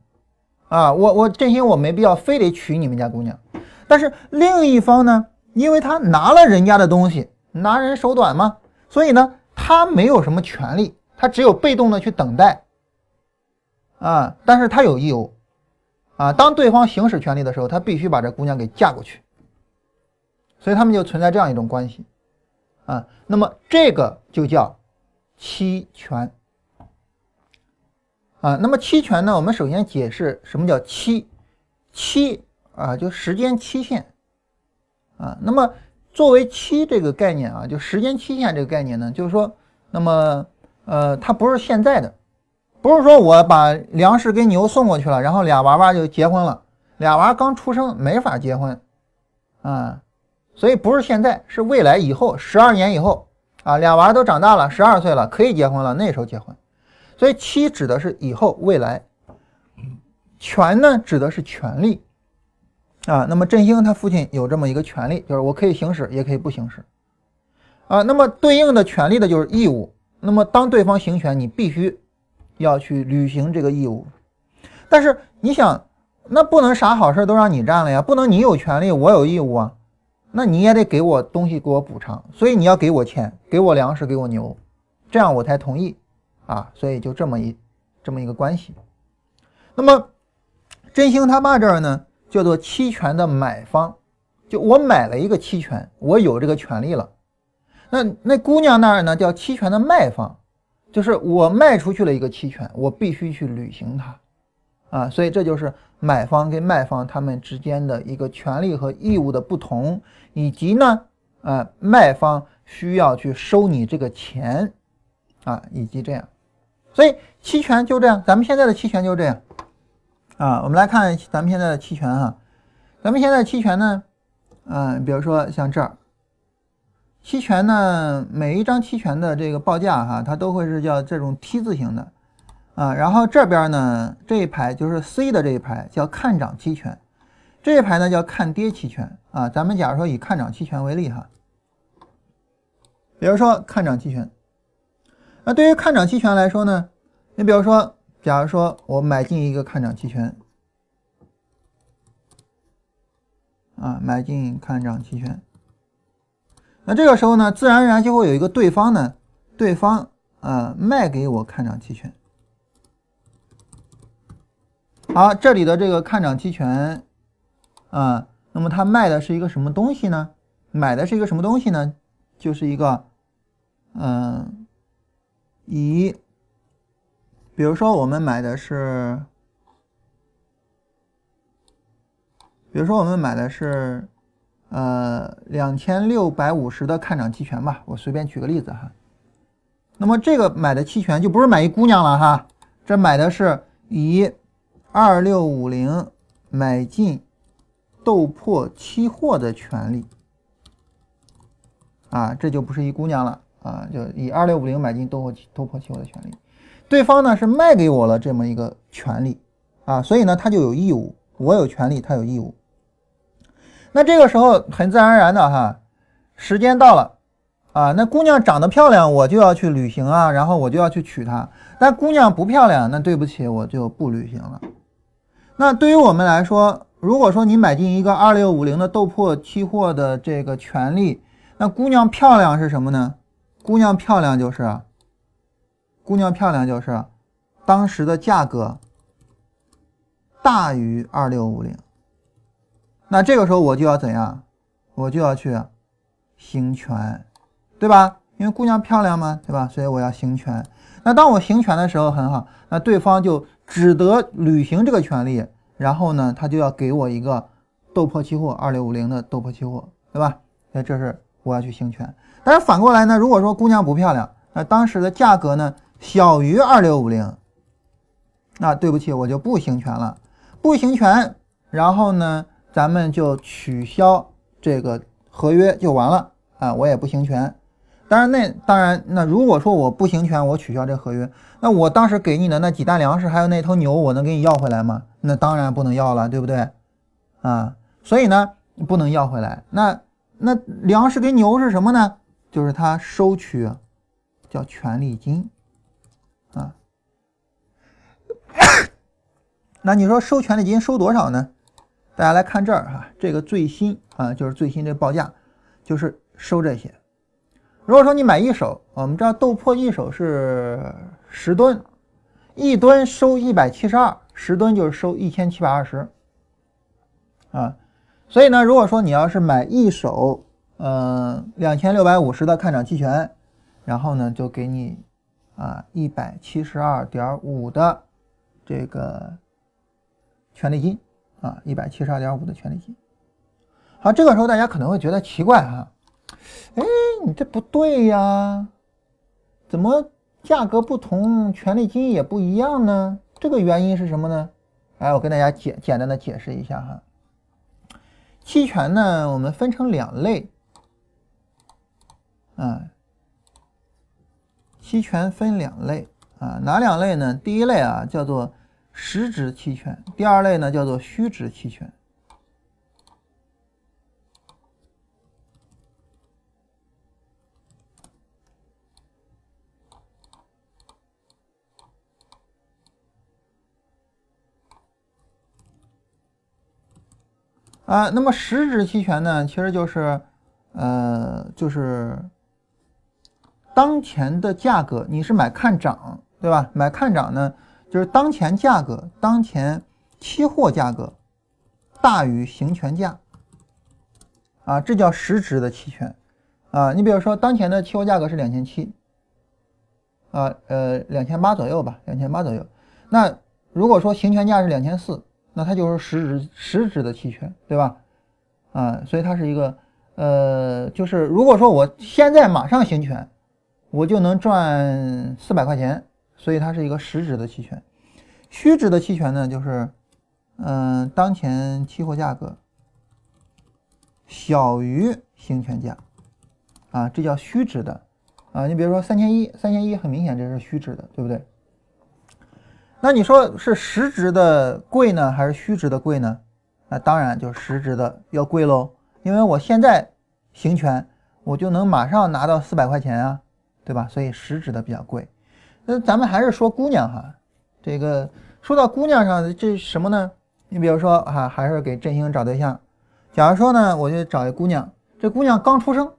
啊，我我振兴我没必要非得娶你们家姑娘，但是另一方呢，因为他拿了人家的东西，拿人手短嘛，所以呢，他没有什么权利，他只有被动的去等待。啊，但是他有义务。啊，当对方行使权利的时候，他必须把这姑娘给嫁过去。所以他们就存在这样一种关系。啊，那么这个就叫期权。啊，那么期权呢？我们首先解释什么叫期，期啊，就时间期限啊。那么作为期这个概念啊，就时间期限这个概念呢，就是说，那么呃，它不是现在的，不是说我把粮食跟牛送过去了，然后俩娃娃就结婚了，俩娃刚出生没法结婚啊，所以不是现在，是未来以后十二年以后啊，俩娃都长大了，十二岁了，可以结婚了，那时候结婚。所以期指的是以后未来，权呢指的是权利啊。那么振兴他父亲有这么一个权利，就是我可以行使，也可以不行使啊。那么对应的权利的就是义务。那么当对方行权，你必须要去履行这个义务。但是你想，那不能啥好事都让你占了呀？不能你有权利，我有义务啊？那你也得给我东西，给我补偿。所以你要给我钱，给我粮食，给我牛，这样我才同意。啊，所以就这么一这么一个关系。那么振兴他爸这儿呢，叫做期权的买方，就我买了一个期权，我有这个权利了。那那姑娘那儿呢，叫期权的卖方，就是我卖出去了一个期权，我必须去履行它。啊，所以这就是买方跟卖方他们之间的一个权利和义务的不同，以及呢，呃，卖方需要去收你这个钱，啊，以及这样。所以期权就这样，咱们现在的期权就这样，啊，我们来看咱们现在的期权哈，咱们现在期权呢，嗯，比如说像这儿，期权呢，每一张期权的这个报价哈，它都会是叫这种 T 字形的，啊，然后这边呢这一排就是 C 的这一排叫看涨期权，这一排呢叫看跌期权，啊，咱们假如说以看涨期权为例哈，比如说看涨期权。那对于看涨期权来说呢？你比如说，假如说我买进一个看涨期权，啊，买进看涨期权，那这个时候呢，自然而然就会有一个对方呢，对方啊卖给我看涨期权。好，这里的这个看涨期权啊，那么他卖的是一个什么东西呢？买的是一个什么东西呢？就是一个，嗯。以，比如说我们买的是，比如说我们买的是，呃，两千六百五十的看涨期权吧，我随便举个例子哈。那么这个买的期权就不是买一姑娘了哈，这买的是以二六五零买进豆粕期货的权利，啊，这就不是一姑娘了。啊，就以二六五零买进豆粕豆粕期货的权利，对方呢是卖给我了这么一个权利啊，所以呢他就有义务，我有权利，他有义务。那这个时候很自然而然的哈，时间到了啊，那姑娘长得漂亮，我就要去履行啊，然后我就要去娶她。但姑娘不漂亮，那对不起，我就不履行了。那对于我们来说，如果说你买进一个二六五零的豆粕期货的这个权利，那姑娘漂亮是什么呢？姑娘漂亮就是，姑娘漂亮就是，当时的价格大于二六五零，那这个时候我就要怎样？我就要去行权，对吧？因为姑娘漂亮嘛，对吧？所以我要行权。那当我行权的时候很好，那对方就只得履行这个权利，然后呢，他就要给我一个豆粕期货二六五零的豆粕期货，对吧？那这是我要去行权。但是反过来呢？如果说姑娘不漂亮，那当时的价格呢小于二六五零，那对不起，我就不行权了，不行权，然后呢，咱们就取消这个合约就完了啊，我也不行权。当然那当然那如果说我不行权，我取消这合约，那我当时给你的那几担粮食还有那头牛，我能给你要回来吗？那当然不能要了，对不对？啊，所以呢不能要回来。那那粮食跟牛是什么呢？就是他收取叫权利金啊。那你说收权利金收多少呢？大家来看这儿哈，这个最新啊，就是最新这报价，就是收这些。如果说你买一手，我们知道豆粕一手是十吨，一吨收一百七十二，十吨就是收一千七百二十啊。所以呢，如果说你要是买一手，嗯，两千六百五十的看涨期权，然后呢，就给你啊一百七十二点五的这个权利金啊，一百七十二点五的权利金。好，这个时候大家可能会觉得奇怪哈。哎，你这不对呀？怎么价格不同，权利金也不一样呢？这个原因是什么呢？哎，我跟大家简简单的解释一下哈。期权呢，我们分成两类，啊，期权分两类啊，哪两类呢？第一类啊叫做实质期权，第二类呢叫做虚值期权。啊，那么实质期权呢，其实就是，呃，就是当前的价格，你是买看涨，对吧？买看涨呢，就是当前价格，当前期货价格大于行权价，啊，这叫实质的期权，啊，你比如说当前的期货价格是两千七，啊，呃，两千八左右吧，两千八左右，那如果说行权价是两千四。那它就是实质实质的期权，对吧？啊，所以它是一个，呃，就是如果说我现在马上行权，我就能赚四百块钱，所以它是一个实质的期权。虚值的期权呢，就是，嗯，当前期货价格小于行权价，啊，这叫虚值的，啊，你比如说三千一，三千一很明显这是虚值的，对不对？那你说是实值的贵呢，还是虚值的贵呢？那当然就是实值的要贵喽，因为我现在行权，我就能马上拿到四百块钱啊，对吧？所以实值的比较贵。那咱们还是说姑娘哈，这个说到姑娘上，这什么呢？你比如说哈，还是给振兴找对象。假如说呢，我就找一姑娘，这姑娘刚出生，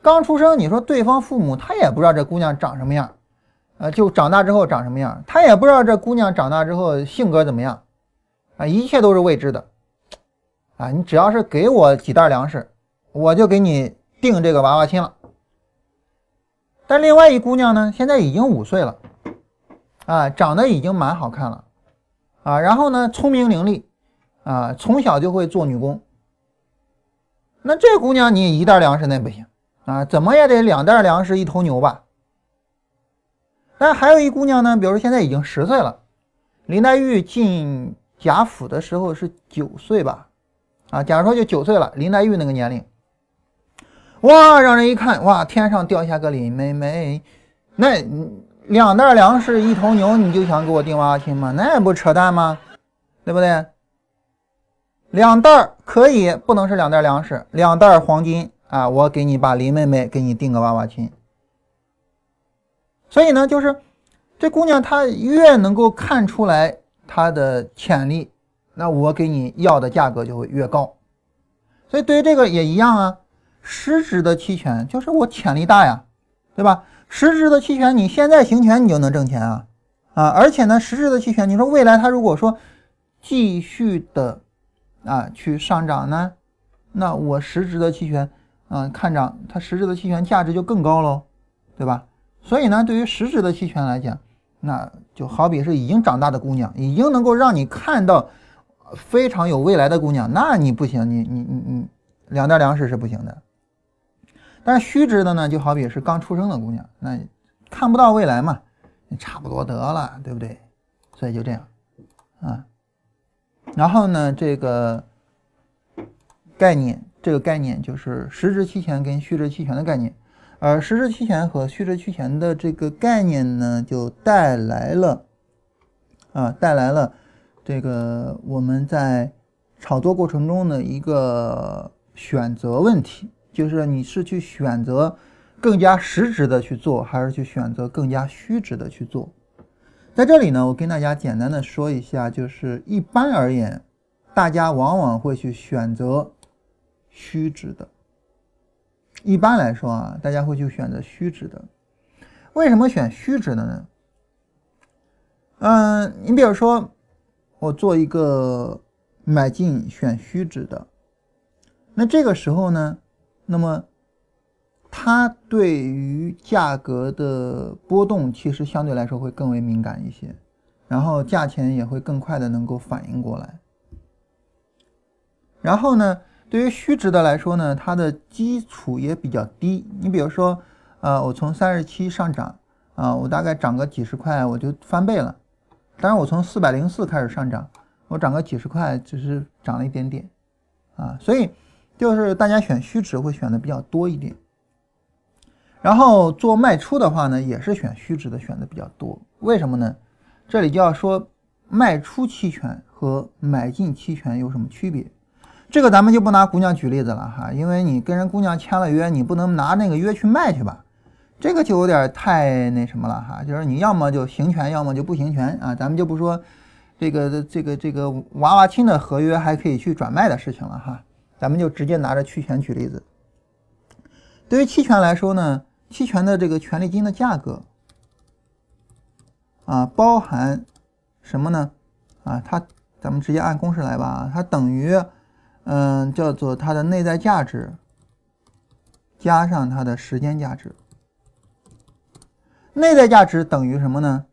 刚出生，你说对方父母他也不知道这姑娘长什么样。啊，就长大之后长什么样，他也不知道这姑娘长大之后性格怎么样，啊，一切都是未知的，啊，你只要是给我几袋粮食，我就给你定这个娃娃亲了。但另外一姑娘呢，现在已经五岁了，啊，长得已经蛮好看了，啊，然后呢，聪明伶俐，啊，从小就会做女工。那这姑娘你一袋粮食那不行，啊，怎么也得两袋粮食一头牛吧。但还有一姑娘呢，比如说现在已经十岁了，林黛玉进贾府的时候是九岁吧？啊，假如说就九岁了，林黛玉那个年龄，哇，让人一看，哇，天上掉下个林妹妹，那两袋粮食一头牛，你就想给我定娃娃亲吗？那不扯淡吗？对不对？两袋可以，不能是两袋粮食，两袋黄金啊，我给你把林妹妹给你定个娃娃亲。所以呢，就是这姑娘她越能够看出来她的潜力，那我给你要的价格就会越高。所以对于这个也一样啊，实质的期权就是我潜力大呀，对吧？实质的期权你现在行权你就能挣钱啊啊！而且呢，实质的期权，你说未来它如果说继续的啊去上涨呢，那我实质的期权嗯看涨，它实质的期权价值就更高喽，对吧？所以呢，对于实质的期权来讲，那就好比是已经长大的姑娘，已经能够让你看到非常有未来的姑娘，那你不行，你你你你两袋粮食是不行的。但是虚值的呢，就好比是刚出生的姑娘，那看不到未来嘛，差不多得了，对不对？所以就这样啊。然后呢，这个概念，这个概念就是实质期权跟虚值期权的概念。而实质期权和虚值期权的这个概念呢，就带来了啊，带来了这个我们在炒作过程中的一个选择问题就是你是去选择更加实质的去做，还是去选择更加虚值的去做？在这里呢，我跟大家简单的说一下，就是一般而言，大家往往会去选择虚值的。一般来说啊，大家会去选择虚值的。为什么选虚值的呢？嗯，你比如说，我做一个买进选虚值的，那这个时候呢，那么它对于价格的波动其实相对来说会更为敏感一些，然后价钱也会更快的能够反应过来。然后呢，对于虚值的来说呢，它的基础也比较低。你比如说，呃，我从三十七上涨，啊，我大概涨个几十块，我就翻倍了。当然，我从四百零四开始上涨，我涨个几十块，只是涨了一点点，啊，所以就是大家选虚值会选的比较多一点。然后做卖出的话呢，也是选虚值的选的比较多。为什么呢？这里就要说卖出期权和买进期权有什么区别。这个咱们就不拿姑娘举例子了哈，因为你跟人姑娘签了约，你不能拿那个约去卖去吧？这个就有点太那什么了哈，就是你要么就行权，要么就不行权啊。咱们就不说这个这个这个娃娃亲的合约还可以去转卖的事情了哈，咱们就直接拿着期权举例子。对于期权来说呢，期权的这个权利金的价格啊，包含什么呢？啊，它咱们直接按公式来吧，它等于嗯叫做它的内在价值加上它的时间价值。内在价值等于什么呢？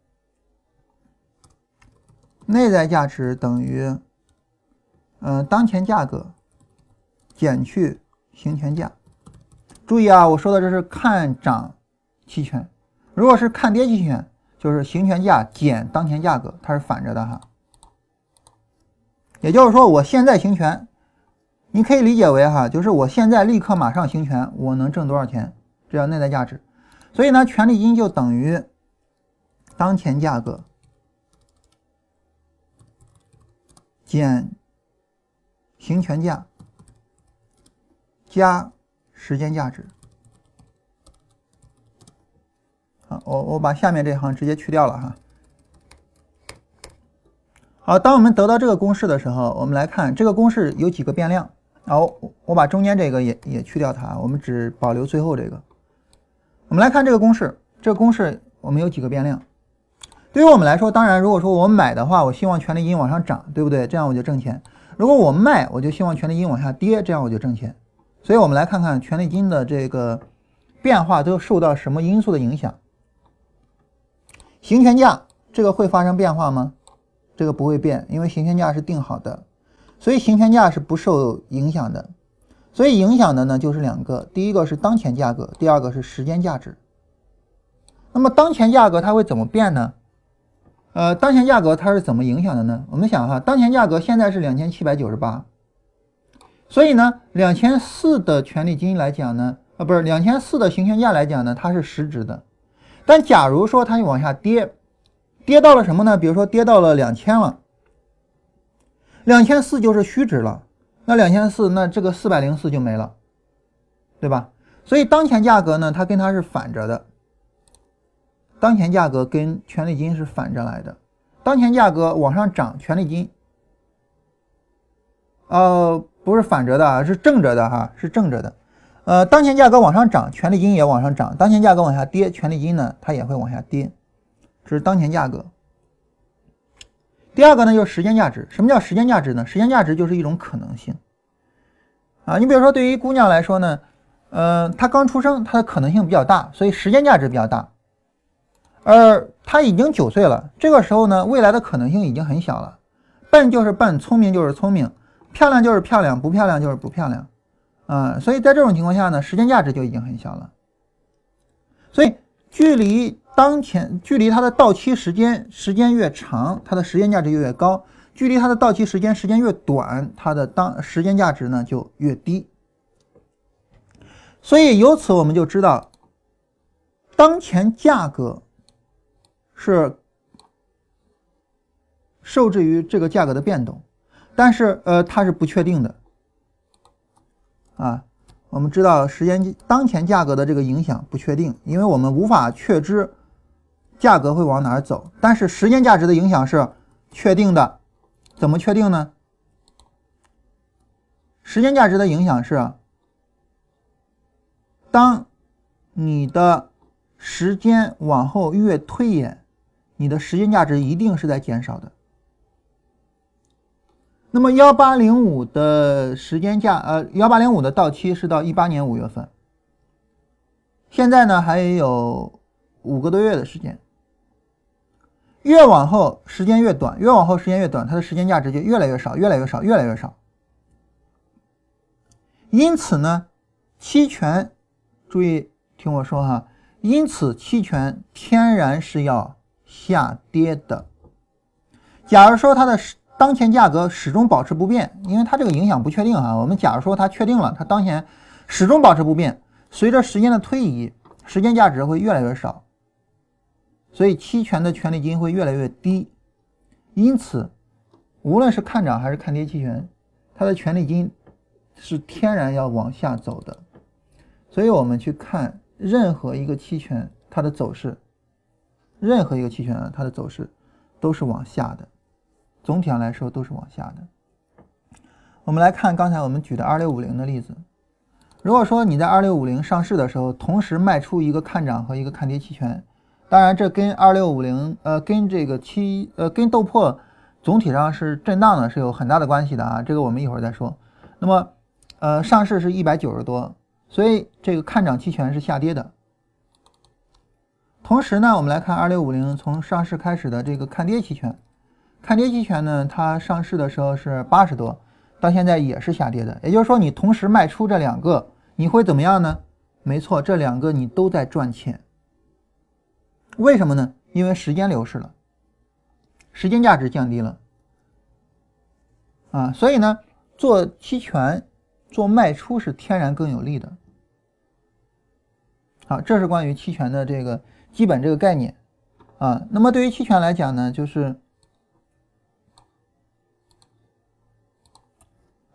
内在价值等于，嗯，当前价格减去行权价。注意啊，我说的这是看涨期权，如果是看跌期权，就是行权价减当前价格，它是反着的哈。也就是说，我现在行权，你可以理解为哈，就是我现在立刻马上行权，我能挣多少钱？这叫内在价值。所以呢，权利金就等于当前价格减行权价加时间价值。好，我我把下面这行直接去掉了哈。好，当我们得到这个公式的时候，我们来看这个公式有几个变量。然后我把中间这个也也去掉它，我们只保留最后这个。我们来看这个公式，这个公式我们有几个变量。对于我们来说，当然，如果说我买的话，我希望权利金往上涨，对不对？这样我就挣钱。如果我卖，我就希望权利金往下跌，这样我就挣钱。所以我们来看看权利金的这个变化都受到什么因素的影响。行权价这个会发生变化吗？这个不会变，因为行权价是定好的，所以行权价是不受影响的。所以影响的呢就是两个，第一个是当前价格，第二个是时间价值。那么当前价格它会怎么变呢？呃，当前价格它是怎么影响的呢？我们想哈，当前价格现在是两千七百九十八，所以呢，两千四的权利金来讲呢，啊不是两千四的行权价来讲呢，它是实值的。但假如说它往下跌，跌到了什么呢？比如说跌到了两千了，两千四就是虚值了。那两千四，那这个四百零四就没了，对吧？所以当前价格呢，它跟它是反着的。当前价格跟权利金是反着来的。当前价格往上涨，权利金，呃，不是反着的，是正着的哈，是正着的。呃，当前价格往上涨，权利金也往上涨；当前价格往下跌，权利金呢，它也会往下跌。这是当前价格。第二个呢，就是时间价值。什么叫时间价值呢？时间价值就是一种可能性啊。你比如说，对于姑娘来说呢，呃，她刚出生，她的可能性比较大，所以时间价值比较大。而她已经九岁了，这个时候呢，未来的可能性已经很小了。笨就是笨，聪明就是聪明，漂亮就是漂亮，不漂亮就是不漂亮啊。所以在这种情况下呢，时间价值就已经很小了。所以距离。当前距离它的到期时间时间越长，它的时间价值就越高；距离它的到期时间时间越短，它的当时间价值呢就越低。所以由此我们就知道，当前价格是受制于这个价格的变动，但是呃它是不确定的啊。我们知道时间当前价格的这个影响不确定，因为我们无法确知价格会往哪儿走。但是时间价值的影响是确定的，怎么确定呢？时间价值的影响是，当你的时间往后越推延，你的时间价值一定是在减少的。那么幺八零五的时间价，呃，幺八零五的到期是到一八年五月份，现在呢还有五个多月的时间。越往后时间越短，越往后时间越短，它的时间价值就越来越少，越来越少，越来越少。因此呢，期权，注意听我说哈，因此期权天然是要下跌的。假如说它的当前价格始终保持不变，因为它这个影响不确定哈。我们假如说它确定了，它当前始终保持不变，随着时间的推移，时间价值会越来越少，所以期权的权利金会越来越低。因此，无论是看涨还是看跌期权，它的权利金是天然要往下走的。所以我们去看任何一个期权它的走势，任何一个期权啊它的走势都是往下的。总体上来说都是往下的。我们来看刚才我们举的二六五零的例子。如果说你在二六五零上市的时候，同时卖出一个看涨和一个看跌期权，当然这跟二六五零呃跟这个期呃跟豆粕总体上是震荡的，是有很大的关系的啊。这个我们一会儿再说。那么呃上市是一百九十多，所以这个看涨期权是下跌的。同时呢，我们来看二六五零从上市开始的这个看跌期权。看跌期权呢，它上市的时候是八十多，到现在也是下跌的。也就是说，你同时卖出这两个，你会怎么样呢？没错，这两个你都在赚钱。为什么呢？因为时间流逝了，时间价值降低了啊。所以呢，做期权做卖出是天然更有利的。好，这是关于期权的这个基本这个概念啊。那么对于期权来讲呢，就是。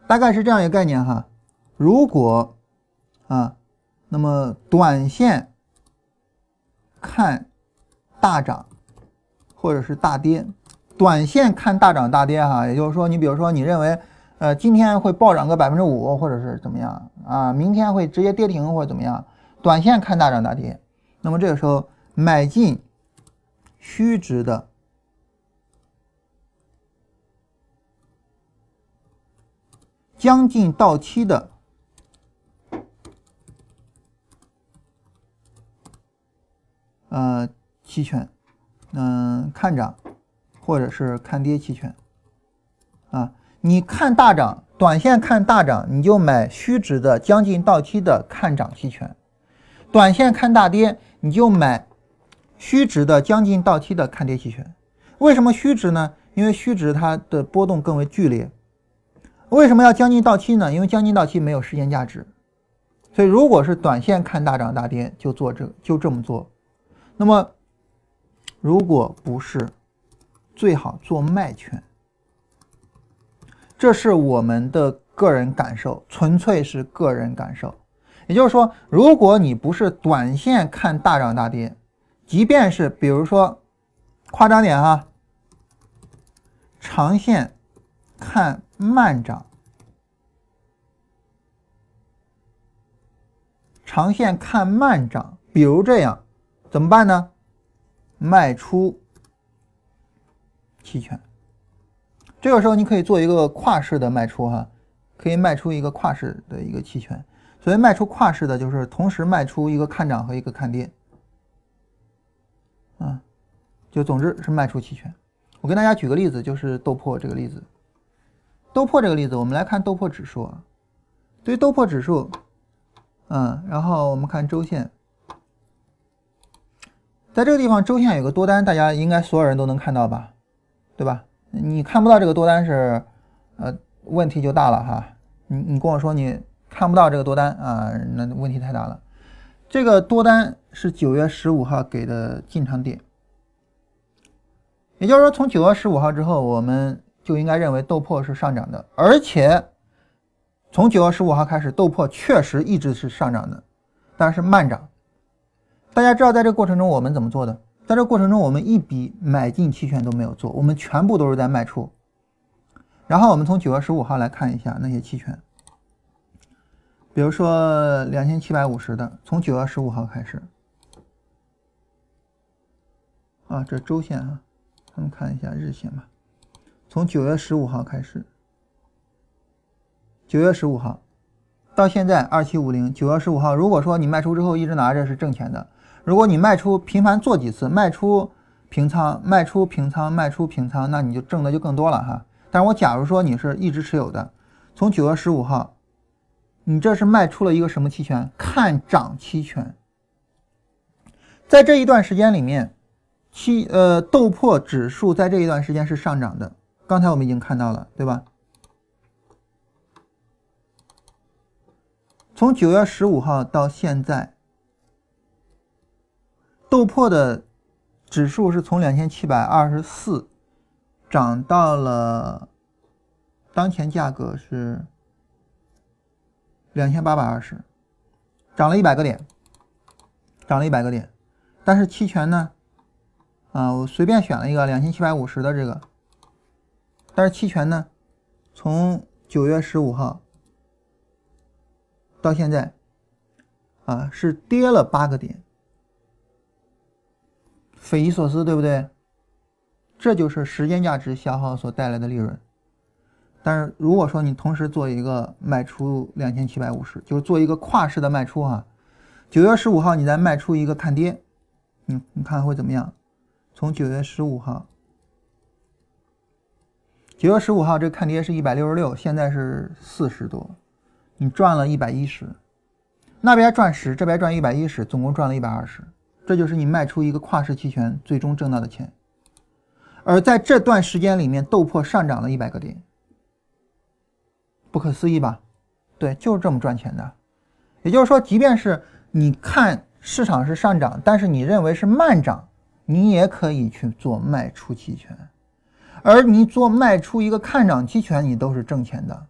大概是这样一个概念哈，如果啊，那么短线看大涨或者是大跌，短线看大涨大跌哈，也就是说，你比如说你认为呃今天会暴涨个百分之五或者是怎么样啊，明天会直接跌停或者怎么样，短线看大涨大跌，那么这个时候买进虚值的。将近到期的，呃，期权，嗯，看涨或者是看跌期权，啊，你看大涨，短线看大涨，你就买虚值的将近到期的看涨期权；短线看大跌，你就买虚值的将近到期的看跌期权。为什么虚值呢？因为虚值它的波动更为剧烈。为什么要将近到期呢？因为将近到期没有时间价值，所以如果是短线看大涨大跌，就做这就这么做。那么，如果不是，最好做卖权。这是我们的个人感受，纯粹是个人感受。也就是说，如果你不是短线看大涨大跌，即便是比如说夸张点哈，长线看。慢涨，长线看慢涨，比如这样，怎么办呢？卖出期权，这个时候你可以做一个跨式的卖出哈，可以卖出一个跨式的一个期权。所谓卖出跨式的，就是同时卖出一个看涨和一个看跌，啊，就总之是卖出期权。我跟大家举个例子，就是豆粕这个例子。豆粕这个例子，我们来看豆粕指数啊。对于豆粕指数，嗯，然后我们看周线，在这个地方周线有个多单，大家应该所有人都能看到吧，对吧？你看不到这个多单是，呃，问题就大了哈。你你跟我说你看不到这个多单啊，那问题太大了。这个多单是九月十五号给的进场点，也就是说从九月十五号之后，我们。就应该认为豆粕是上涨的，而且从九月十五号开始，豆粕确实一直是上涨的，但是慢涨。大家知道，在这个过程中我们怎么做的？在这过程中，我们一笔买进期权都没有做，我们全部都是在卖出。然后我们从九月十五号来看一下那些期权，比如说两千七百五十的，从九月十五号开始，啊，这周线啊，咱们看一下日线吧。从九月十五号开始，九月十五号到现在二七五零，九月十五号，如果说你卖出之后一直拿着是挣钱的，如果你卖出频繁做几次，卖出平仓，卖出平仓，卖出平仓，那你就挣的就更多了哈。但是我假如说你是一直持有的，从九月十五号，你这是卖出了一个什么期权？看涨期权。在这一段时间里面，期呃豆粕指数在这一段时间是上涨的。刚才我们已经看到了，对吧？从九月十五号到现在，豆粕的指数是从两千七百二十四。涨到了，当前价格是两千八百二十，涨了一百个点，涨了一百个点。但是期权呢？啊，我随便选了一个两千七百五十的这个，但是期权呢，从九月十五号到现在，啊，是跌了八个点，匪夷所思，对不对？这就是时间价值消耗所带来的利润，但是如果说你同时做一个卖出两千七百五十，就是做一个跨市的卖出哈，九月十五号你再卖出一个看跌，嗯，你看会怎么样？从九月十五号，九月十五号这看跌是一百六十六，现在是四十多，你赚了一百一十，那边赚十，这边赚一百一十，总共赚了一百二十，这就是你卖出一个跨市期权最终挣到的钱。而在这段时间里面，豆粕上涨了一百个点，不可思议吧？对，就是这么赚钱的。也就是说，即便是你看市场是上涨，但是你认为是慢涨，你也可以去做卖出期权。而你做卖出一个看涨期权，你都是挣钱的。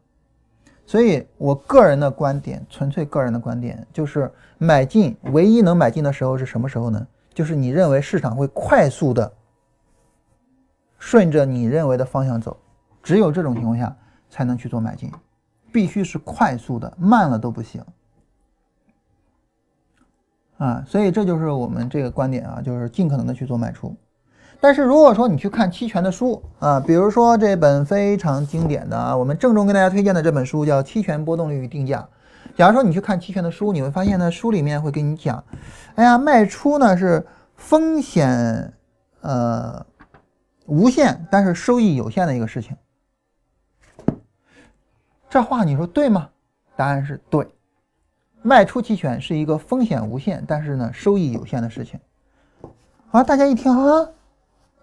所以我个人的观点，纯粹个人的观点，就是买进唯一能买进的时候是什么时候呢？就是你认为市场会快速的。顺着你认为的方向走，只有这种情况下才能去做买进，必须是快速的，慢了都不行。啊，所以这就是我们这个观点啊，就是尽可能的去做卖出。但是如果说你去看期权的书啊，比如说这本非常经典的啊，我们郑重跟大家推荐的这本书叫《期权波动率与定价》。假如说你去看期权的书，你会发现呢，书里面会跟你讲，哎呀，卖出呢是风险，呃。无限，但是收益有限的一个事情，这话你说对吗？答案是对。卖出期权是一个风险无限，但是呢收益有限的事情。啊，大家一听啊，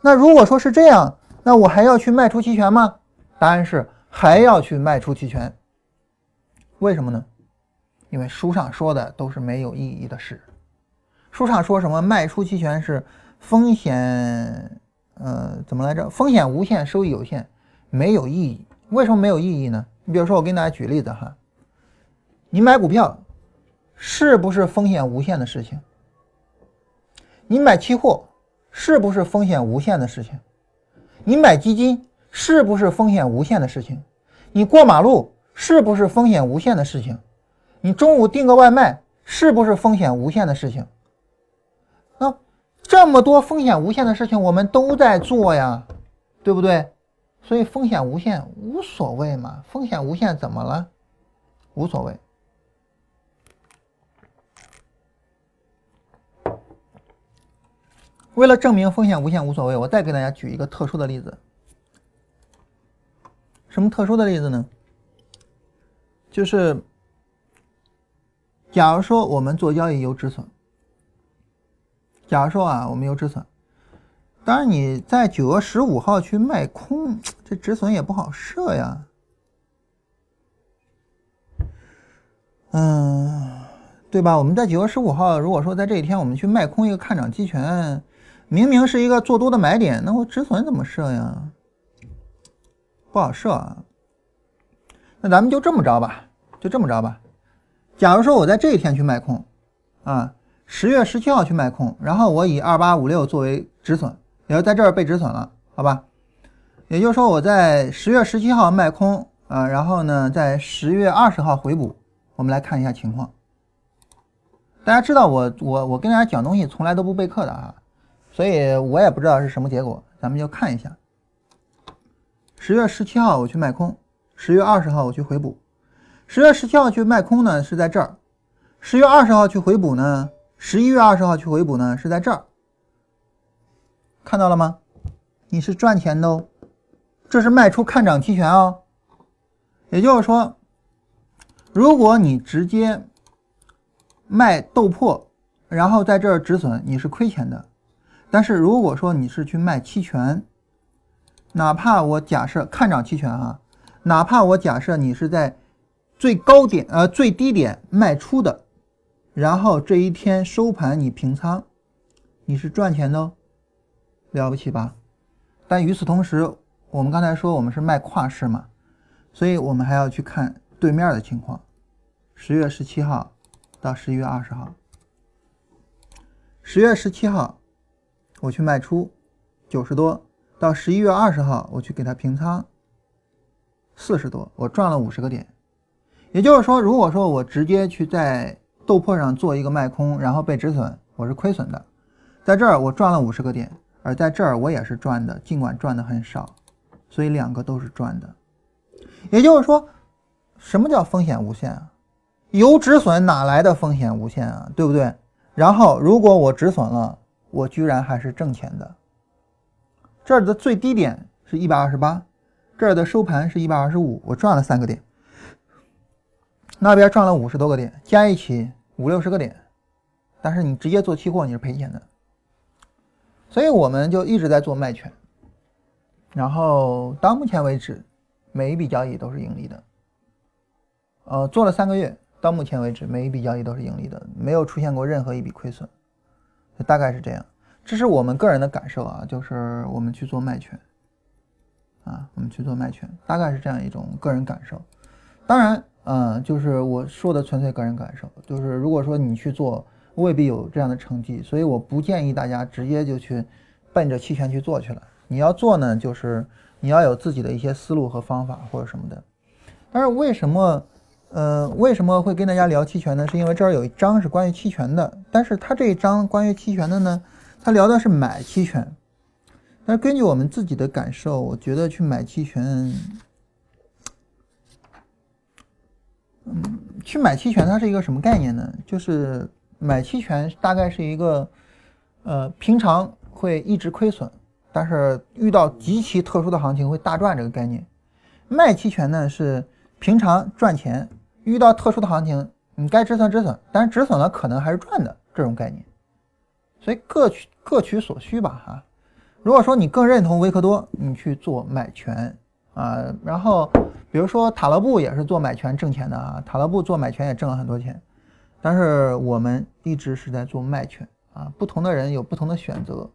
那如果说是这样，那我还要去卖出期权吗？答案是还要去卖出期权。为什么呢？因为书上说的都是没有意义的事。书上说什么卖出期权是风险。呃，怎么来着？风险无限，收益有限，没有意义。为什么没有意义呢？你比如说，我给大家举例子哈，你买股票是不是风险无限的事情？你买期货是不是风险无限的事情？你买基金是不是风险无限的事情？你过马路是不是风险无限的事情？你中午订个外卖是不是风险无限的事情？那？这么多风险无限的事情，我们都在做呀，对不对？所以风险无限无所谓嘛，风险无限怎么了？无所谓。为了证明风险无限无所谓，我再给大家举一个特殊的例子。什么特殊的例子呢？就是，假如说我们做交易有止损。假如说啊，我们有止损，当然你在九月十五号去卖空，这止损也不好设呀。嗯，对吧？我们在九月十五号，如果说在这一天我们去卖空一个看涨期权，明明是一个做多的买点，那我止损怎么设呀？不好设啊。那咱们就这么着吧，就这么着吧。假如说我在这一天去卖空，啊，十月十七号去卖空，然后我以二八五六作为止损，也就在这儿被止损了，好吧？也就是说我在十月十七号卖空，啊，然后呢，在十月二十号回补。我们来看一下情况。大家知道我我我跟大家讲东西从来都不备课的啊，所以我也不知道是什么结果，咱们就看一下。十月十七号我去卖空，十月二十号我去回补。十月十七号去卖空呢是在这儿，十月二十号去回补呢，十一月二十号去回补呢是在这儿，看到了吗？你是赚钱的哦，这是卖出看涨期权哦，也就是说。如果你直接卖豆粕，然后在这儿止损，你是亏钱的。但是如果说你是去卖期权，哪怕我假设看涨期权啊，哪怕我假设你是在最高点呃最低点卖出的，然后这一天收盘你平仓，你是赚钱的，哦，了不起吧？但与此同时，我们刚才说我们是卖跨市嘛，所以我们还要去看。对面的情况，十月十七号到十一月二十号，十月十七号我去卖出九十多，到十一月二十号我去给它平仓四十多，我赚了五十个点。也就是说，如果说我直接去在豆粕上做一个卖空，然后被止损，我是亏损的。在这儿我赚了五十个点，而在这儿我也是赚的，尽管赚的很少，所以两个都是赚的。也就是说。什么叫风险无限啊？有止损哪来的风险无限啊？对不对？然后如果我止损了，我居然还是挣钱的。这儿的最低点是一百二十八，这儿的收盘是一百二十五，我赚了三个点。那边赚了五十多个点，加一起五六十个点。但是你直接做期货你是赔钱的。所以我们就一直在做卖权，然后到目前为止，每一笔交易都是盈利的。呃，做了三个月，到目前为止每一笔交易都是盈利的，没有出现过任何一笔亏损，大概是这样。这是我们个人的感受啊，就是我们去做卖权，啊，我们去做卖权，大概是这样一种个人感受。当然，嗯，就是我说的纯粹个人感受，就是如果说你去做，未必有这样的成绩，所以我不建议大家直接就去奔着期权去做去了。你要做呢，就是你要有自己的一些思路和方法或者什么的。但是为什么？呃，为什么会跟大家聊期权呢？是因为这儿有一章是关于期权的，但是它这一章关于期权的呢，它聊的是买期权。但是根据我们自己的感受，我觉得去买期权，嗯，去买期权它是一个什么概念呢？就是买期权大概是一个，呃，平常会一直亏损，但是遇到极其特殊的行情会大赚这个概念。卖期权呢是平常赚钱。遇到特殊的行情，你该止损止损，但是止损了可能还是赚的这种概念，所以各取各取所需吧哈。如果说你更认同维克多，你去做买权啊，然后比如说塔勒布也是做买权挣钱的啊，塔勒布做买权也挣了很多钱，但是我们一直是在做卖权啊，不同的人有不同的选择，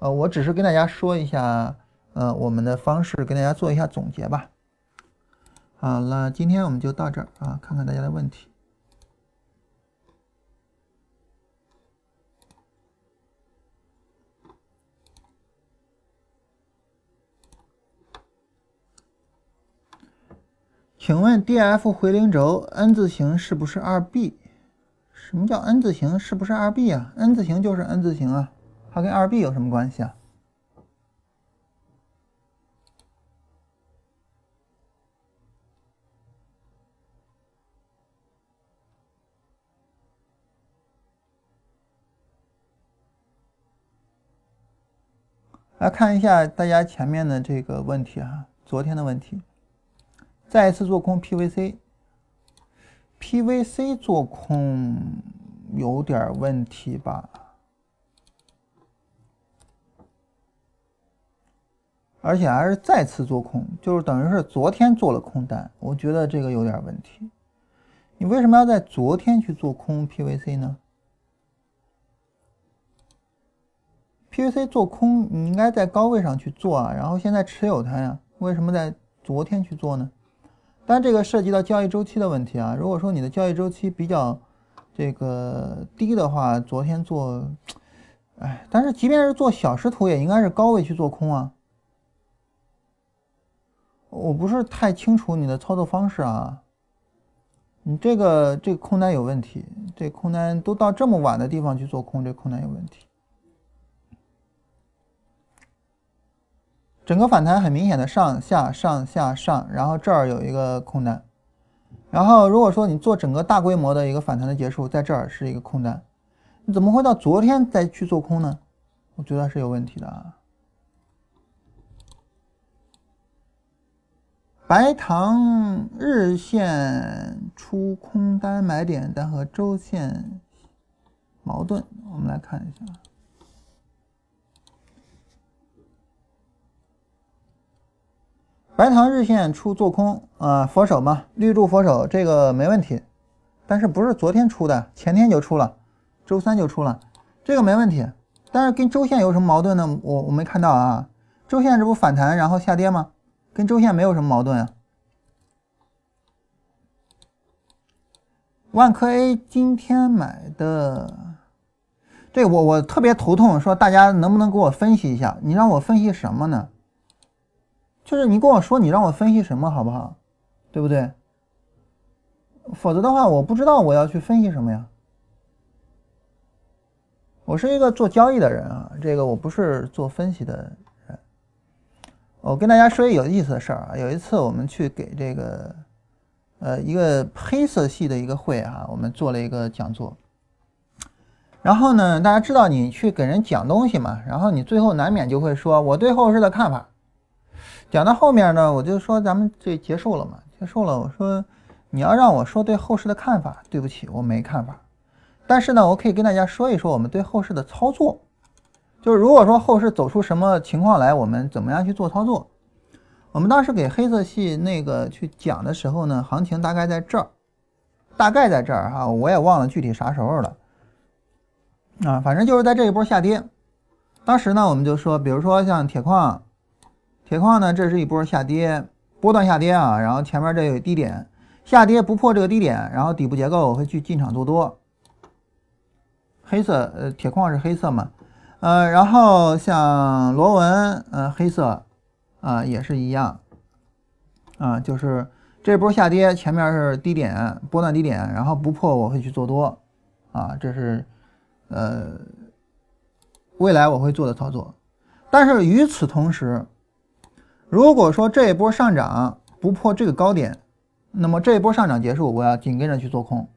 呃，我只是跟大家说一下，呃，我们的方式跟大家做一下总结吧。好了，今天我们就到这儿啊，看看大家的问题。请问 D F 回零轴 N 字形是不是二 B？什么叫 N 字形？是不是二 B 啊？N 字形就是 N 字形啊，它跟二 B 有什么关系啊？来看一下大家前面的这个问题啊，昨天的问题，再一次做空 PVC，PVC 做空有点问题吧？而且还是再次做空，就是等于是昨天做了空单，我觉得这个有点问题。你为什么要在昨天去做空 PVC 呢？PVC 做空，你应该在高位上去做啊，然后现在持有它呀，为什么在昨天去做呢？但这个涉及到交易周期的问题啊。如果说你的交易周期比较这个低的话，昨天做，哎，但是即便是做小时图，也应该是高位去做空啊。我不是太清楚你的操作方式啊。你这个这个空单有问题，这空单都到这么晚的地方去做空，这空单有问题。整个反弹很明显的上下上下上，然后这儿有一个空单，然后如果说你做整个大规模的一个反弹的结束，在这儿是一个空单，你怎么会到昨天再去做空呢？我觉得是有问题的啊。白糖日线出空单买点，但和周线矛盾，我们来看一下。白糖日线出做空啊，佛手嘛，绿柱佛手这个没问题，但是不是昨天出的，前天就出了，周三就出了，这个没问题。但是跟周线有什么矛盾呢？我我没看到啊，周线这不反弹然后下跌吗？跟周线没有什么矛盾啊。万科 A 今天买的，对我我特别头痛，说大家能不能给我分析一下？你让我分析什么呢？就是你跟我说，你让我分析什么好不好？对不对？否则的话，我不知道我要去分析什么呀。我是一个做交易的人啊，这个我不是做分析的人。我跟大家说一个有意思的事儿啊，有一次我们去给这个呃一个黑色系的一个会啊，我们做了一个讲座。然后呢，大家知道你去给人讲东西嘛，然后你最后难免就会说我对后市的看法。讲到后面呢，我就说咱们这结束了嘛，结束了。我说你要让我说对后市的看法，对不起，我没看法。但是呢，我可以跟大家说一说我们对后市的操作，就是如果说后市走出什么情况来，我们怎么样去做操作。我们当时给黑色系那个去讲的时候呢，行情大概在这儿，大概在这儿哈，我也忘了具体啥时候了。啊，反正就是在这一波下跌，当时呢，我们就说，比如说像铁矿。铁矿呢，这是一波下跌，波段下跌啊，然后前面这有低点，下跌不破这个低点，然后底部结构我会去进场做多。黑色，呃，铁矿是黑色嘛，呃，然后像螺纹，呃，黑色，啊，也是一样，啊，就是这波下跌前面是低点，波段低点，然后不破我会去做多，啊，这是，呃，未来我会做的操作，但是与此同时。如果说这一波上涨不破这个高点，那么这一波上涨结束，我要紧跟着去做空。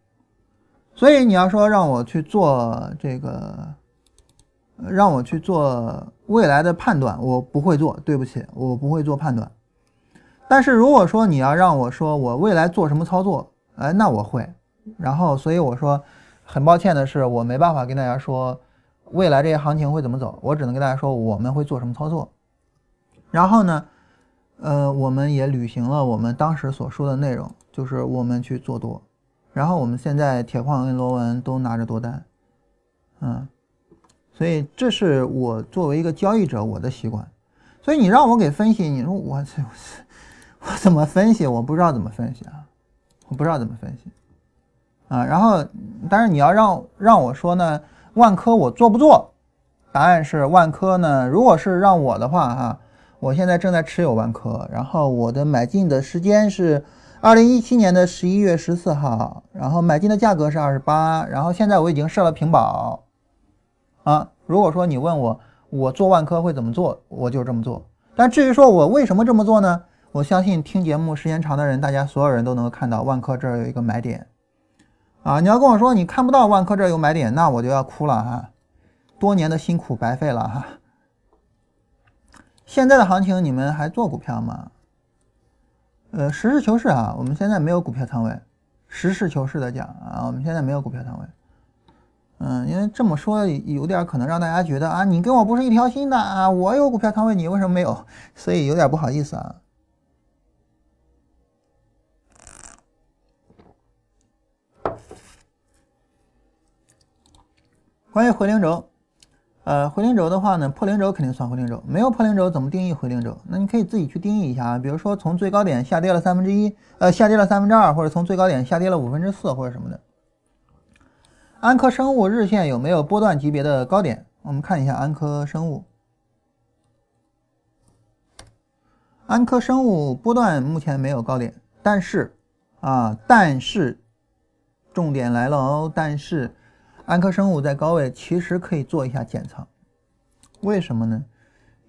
所以你要说让我去做这个，让我去做未来的判断，我不会做，对不起，我不会做判断。但是如果说你要让我说我未来做什么操作，哎，那我会。然后，所以我说很抱歉的是，我没办法跟大家说未来这些行情会怎么走，我只能跟大家说我们会做什么操作。然后呢？呃，我们也履行了我们当时所说的内容，就是我们去做多，然后我们现在铁矿跟螺纹都拿着多单，嗯，所以这是我作为一个交易者我的习惯，所以你让我给分析，你说我这我怎么分析？我不知道怎么分析啊，我不知道怎么分析啊，然后但是你要让让我说呢，万科我做不做？答案是万科呢，如果是让我的话哈。我现在正在持有万科，然后我的买进的时间是二零一七年的十一月十四号，然后买进的价格是二十八，然后现在我已经设了平保，啊，如果说你问我我做万科会怎么做，我就这么做。但至于说我为什么这么做呢？我相信听节目时间长的人，大家所有人都能够看到万科这儿有一个买点，啊，你要跟我说你看不到万科这儿有买点，那我就要哭了哈，多年的辛苦白费了哈。现在的行情，你们还做股票吗？呃，实事求是啊，我们现在没有股票仓位。实事求是的讲啊，我们现在没有股票仓位。嗯，因为这么说有点可能让大家觉得啊，你跟我不是一条心的啊，我有股票仓位，你为什么没有？所以有点不好意思啊。关于回零轴。呃，回零轴的话呢，破零轴肯定算回零轴，没有破零轴怎么定义回零轴？那你可以自己去定义一下啊，比如说从最高点下跌了三分之一，呃，下跌了三分之二，或者从最高点下跌了五分之四或者什么的。安科生物日线有没有波段级别的高点？我们看一下安科生物。安科生物波段目前没有高点，但是啊，但是重点来了哦，但是。安科生物在高位其实可以做一下减仓，为什么呢？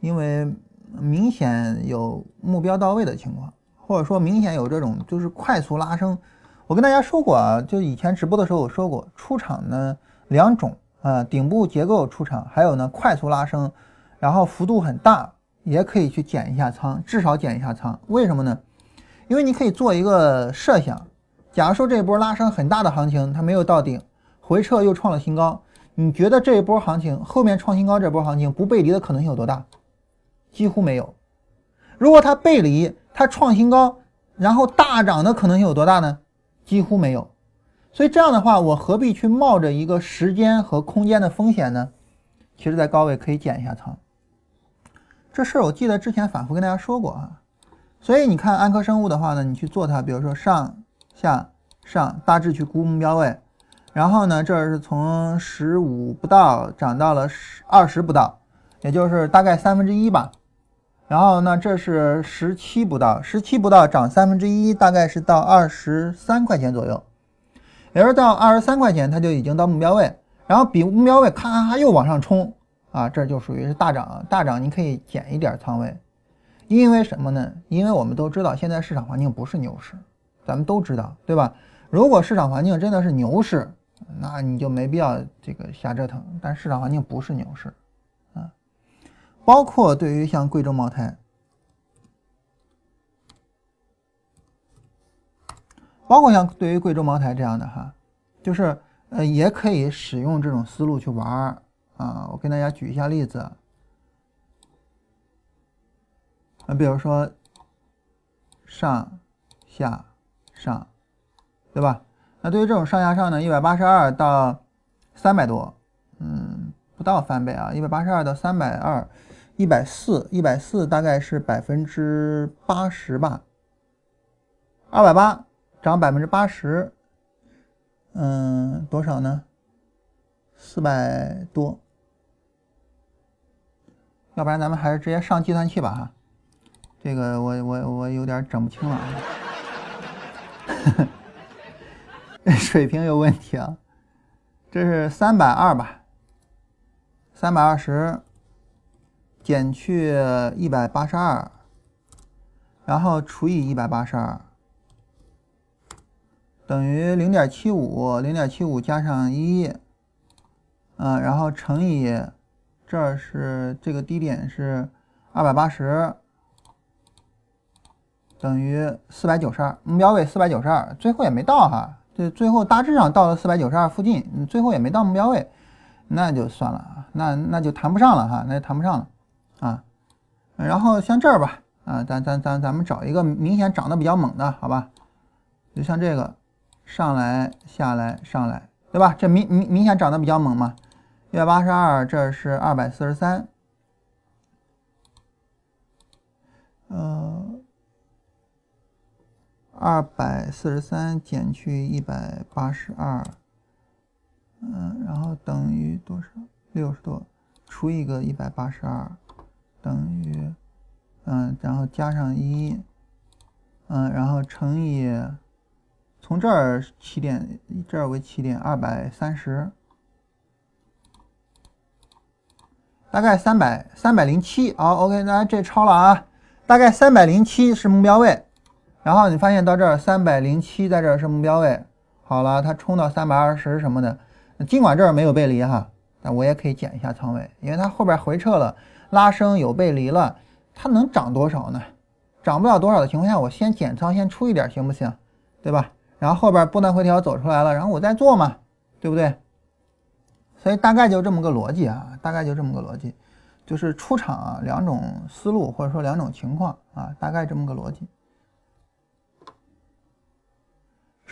因为明显有目标到位的情况，或者说明显有这种就是快速拉升。我跟大家说过啊，就以前直播的时候我说过，出场呢两种啊，顶部结构出场，还有呢快速拉升，然后幅度很大，也可以去减一下仓，至少减一下仓。为什么呢？因为你可以做一个设想，假如说这波拉升很大的行情，它没有到顶。回撤又创了新高，你觉得这一波行情后面创新高这波行情不背离的可能性有多大？几乎没有。如果它背离，它创新高，然后大涨的可能性有多大呢？几乎没有。所以这样的话，我何必去冒着一个时间和空间的风险呢？其实，在高位可以减一下仓。这事儿我记得之前反复跟大家说过啊。所以你看安科生物的话呢，你去做它，比如说上下上，大致去估目标位。然后呢，这是从十五不到涨到了十二十不到，也就是大概三分之一吧。然后呢，这是十七不到，十七不到涨三分之一，大概是到二十三块钱左右。也就是到二十三块钱，它就已经到目标位，然后比目标位咔咔咔又往上冲啊，这就属于是大涨。大涨你可以减一点仓位，因为什么呢？因为我们都知道现在市场环境不是牛市，咱们都知道，对吧？如果市场环境真的是牛市，那你就没必要这个瞎折腾，但市场环境不是牛市，啊，包括对于像贵州茅台，包括像对于贵州茅台这样的哈，就是呃也可以使用这种思路去玩儿啊。我跟大家举一下例子，啊，比如说上下上，对吧？那对于这种上下上呢，一百八十二到三百多，嗯，不到翻倍啊，一百八十二到三百二，一百四，一百四大概是百分之八十吧，二百八涨百分之八十，嗯，多少呢？四百多，要不然咱们还是直接上计算器吧哈，这个我我我有点整不清了。水平有问题啊！这是三百二吧？三百二十减去一百八十二，然后除以一百八十二，等于零点七五。零点七五加上一，嗯，然后乘以这是这个低点是二百八十，等于四百九十二。目标位四百九十二，最后也没到哈。这最后大致上到了四百九十二附近，最后也没到目标位，那就算了啊，那那就谈不上了哈，那就谈不上了啊。然后像这儿吧，啊，咱咱咱咱们找一个明显涨得比较猛的，好吧？就像这个，上来下来上来，对吧？这明明明显涨得比较猛嘛，一百八十二，这是二百四十三，嗯。二百四十三减去一百八十二，嗯，然后等于多少？六十多，除一个一百八十二，等于，嗯，然后加上一，嗯，然后乘以，从这儿起点，以这儿为起点，二百三十，大概三百三百零七。好，OK，那这超了啊，大概三百零七是目标位。然后你发现到这儿三百零七在这儿是目标位，好了，它冲到三百二十什么的，尽管这儿没有背离哈，但我也可以减一下仓位，因为它后边回撤了，拉升有背离了，它能涨多少呢？涨不了多少的情况下，我先减仓，先出一点行不行？对吧？然后后边波段回调走出来了，然后我再做嘛，对不对？所以大概就这么个逻辑啊，大概就这么个逻辑，就是出场啊两种思路或者说两种情况啊，大概这么个逻辑。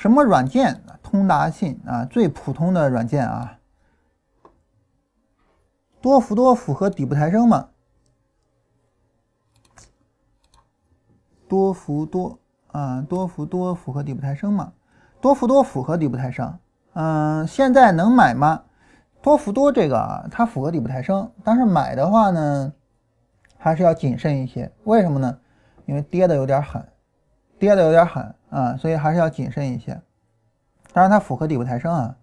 什么软件？通达信啊，最普通的软件啊。多福多符合底部抬升吗？多福多啊，多福多符合底部抬升吗？多福多符合底部抬升。嗯，现在能买吗？多福多这个啊，它符合底部抬升，但是买的话呢，还是要谨慎一些。为什么呢？因为跌的有点狠，跌的有点狠啊，所以还是要谨慎一些。当然，它符合底部抬升啊。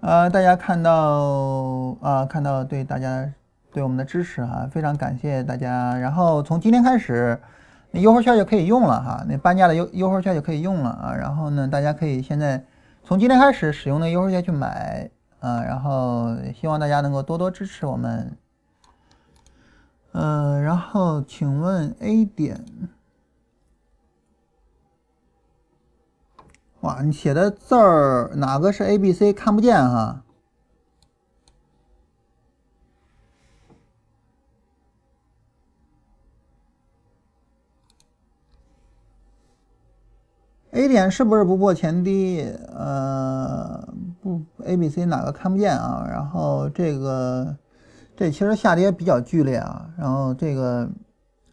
呃，大家看到啊，看到对大家对我们的支持啊，非常感谢大家。然后从今天开始。那优惠券就可以用了哈，那半价的优优惠券就可以用了啊。然后呢，大家可以现在从今天开始使用那优惠券去买啊。然后希望大家能够多多支持我们。嗯，然后请问 A 点，哇，你写的字儿哪个是 A、B、C 看不见哈？A 点是不是不破前低？呃，不，A、B、C 哪个看不见啊？然后这个，这其实下跌比较剧烈啊。然后这个，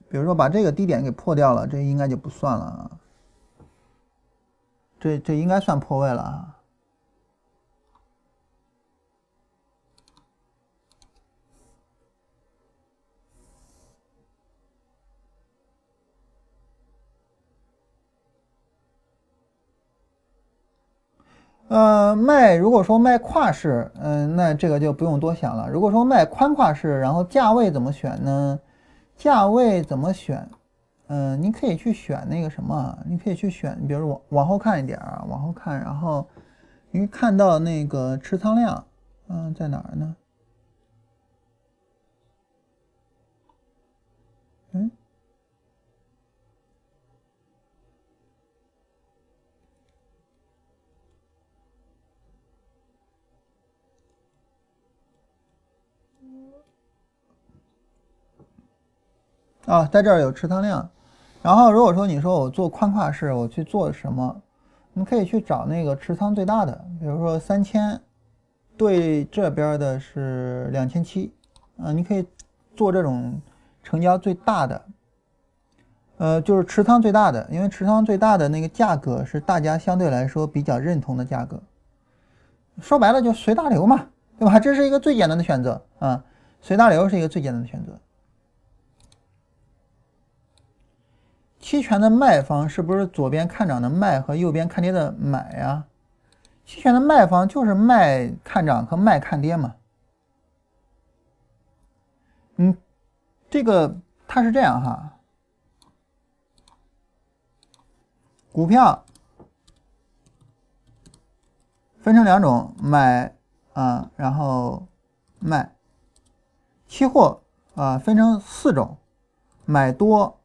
比如说把这个低点给破掉了，这应该就不算了啊。这这应该算破位了啊。呃，卖如果说卖跨式，嗯，那这个就不用多想了。如果说卖宽跨式，然后价位怎么选呢？价位怎么选？嗯，你可以去选那个什么，你可以去选，比如往往后看一点啊，往后看，然后你看到那个持仓量，嗯，在哪儿呢？嗯。啊，在这儿有持仓量，然后如果说你说我做宽跨式，我去做什么？你可以去找那个持仓最大的，比如说三千，对这边的是两千七，啊，你可以做这种成交最大的，呃，就是持仓最大的，因为持仓最大的那个价格是大家相对来说比较认同的价格，说白了就随大流嘛，对吧？这是一个最简单的选择啊，随大流是一个最简单的选择。期权的卖方是不是左边看涨的卖和右边看跌的买呀？期权的卖方就是卖看涨和卖看跌嘛。嗯，这个它是这样哈，股票分成两种，买啊，然后卖。期货啊分成四种，买多。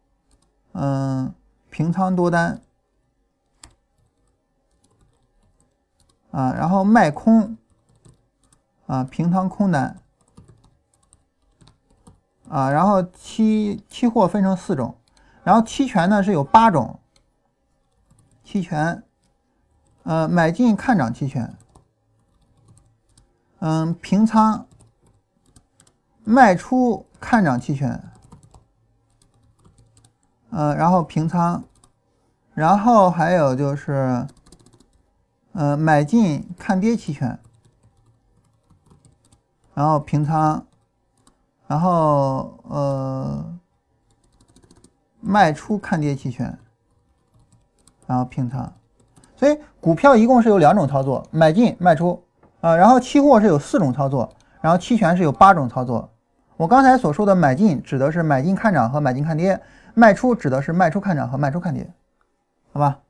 嗯，平仓多单啊，然后卖空啊，平仓空单啊，然后期期货分成四种，然后期权呢是有八种，期权，呃，买进看涨期权，嗯，平仓卖出看涨期权。呃，然后平仓，然后还有就是，呃，买进看跌期权，然后平仓，然后呃，卖出看跌期权，然后平仓。所以股票一共是有两种操作，买进卖出啊，然后期货是有四种操作，然后期权是有八种操作。我刚才所说的买进指的是买进看涨和买进看跌。卖出指的是卖出看涨和卖出看跌，好吧？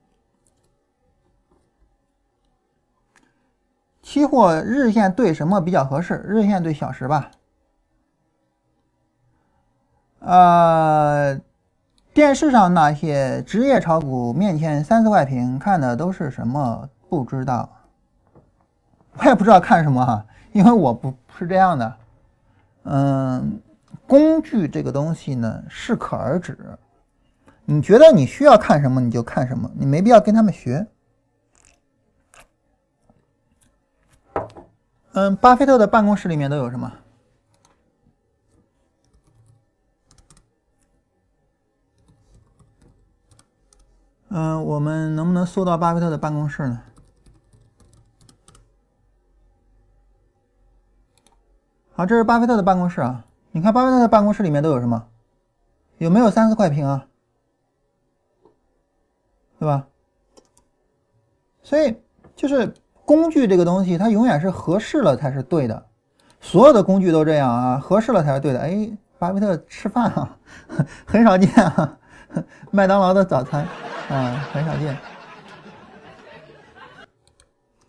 期货日线对什么比较合适？日线对小时吧。呃，电视上那些职业炒股面前三四块屏看的都是什么？不知道，我也不知道看什么哈，因为我不是这样的。嗯。工具这个东西呢，适可而止。你觉得你需要看什么，你就看什么，你没必要跟他们学。嗯，巴菲特的办公室里面都有什么？嗯，我们能不能搜到巴菲特的办公室呢？好，这是巴菲特的办公室啊。你看巴菲特的办公室里面都有什么？有没有三四块屏啊？对吧？所以就是工具这个东西，它永远是合适了才是对的。所有的工具都这样啊，合适了才是对的。哎，巴菲特吃饭啊，很少见啊，麦当劳的早餐。啊，很少见。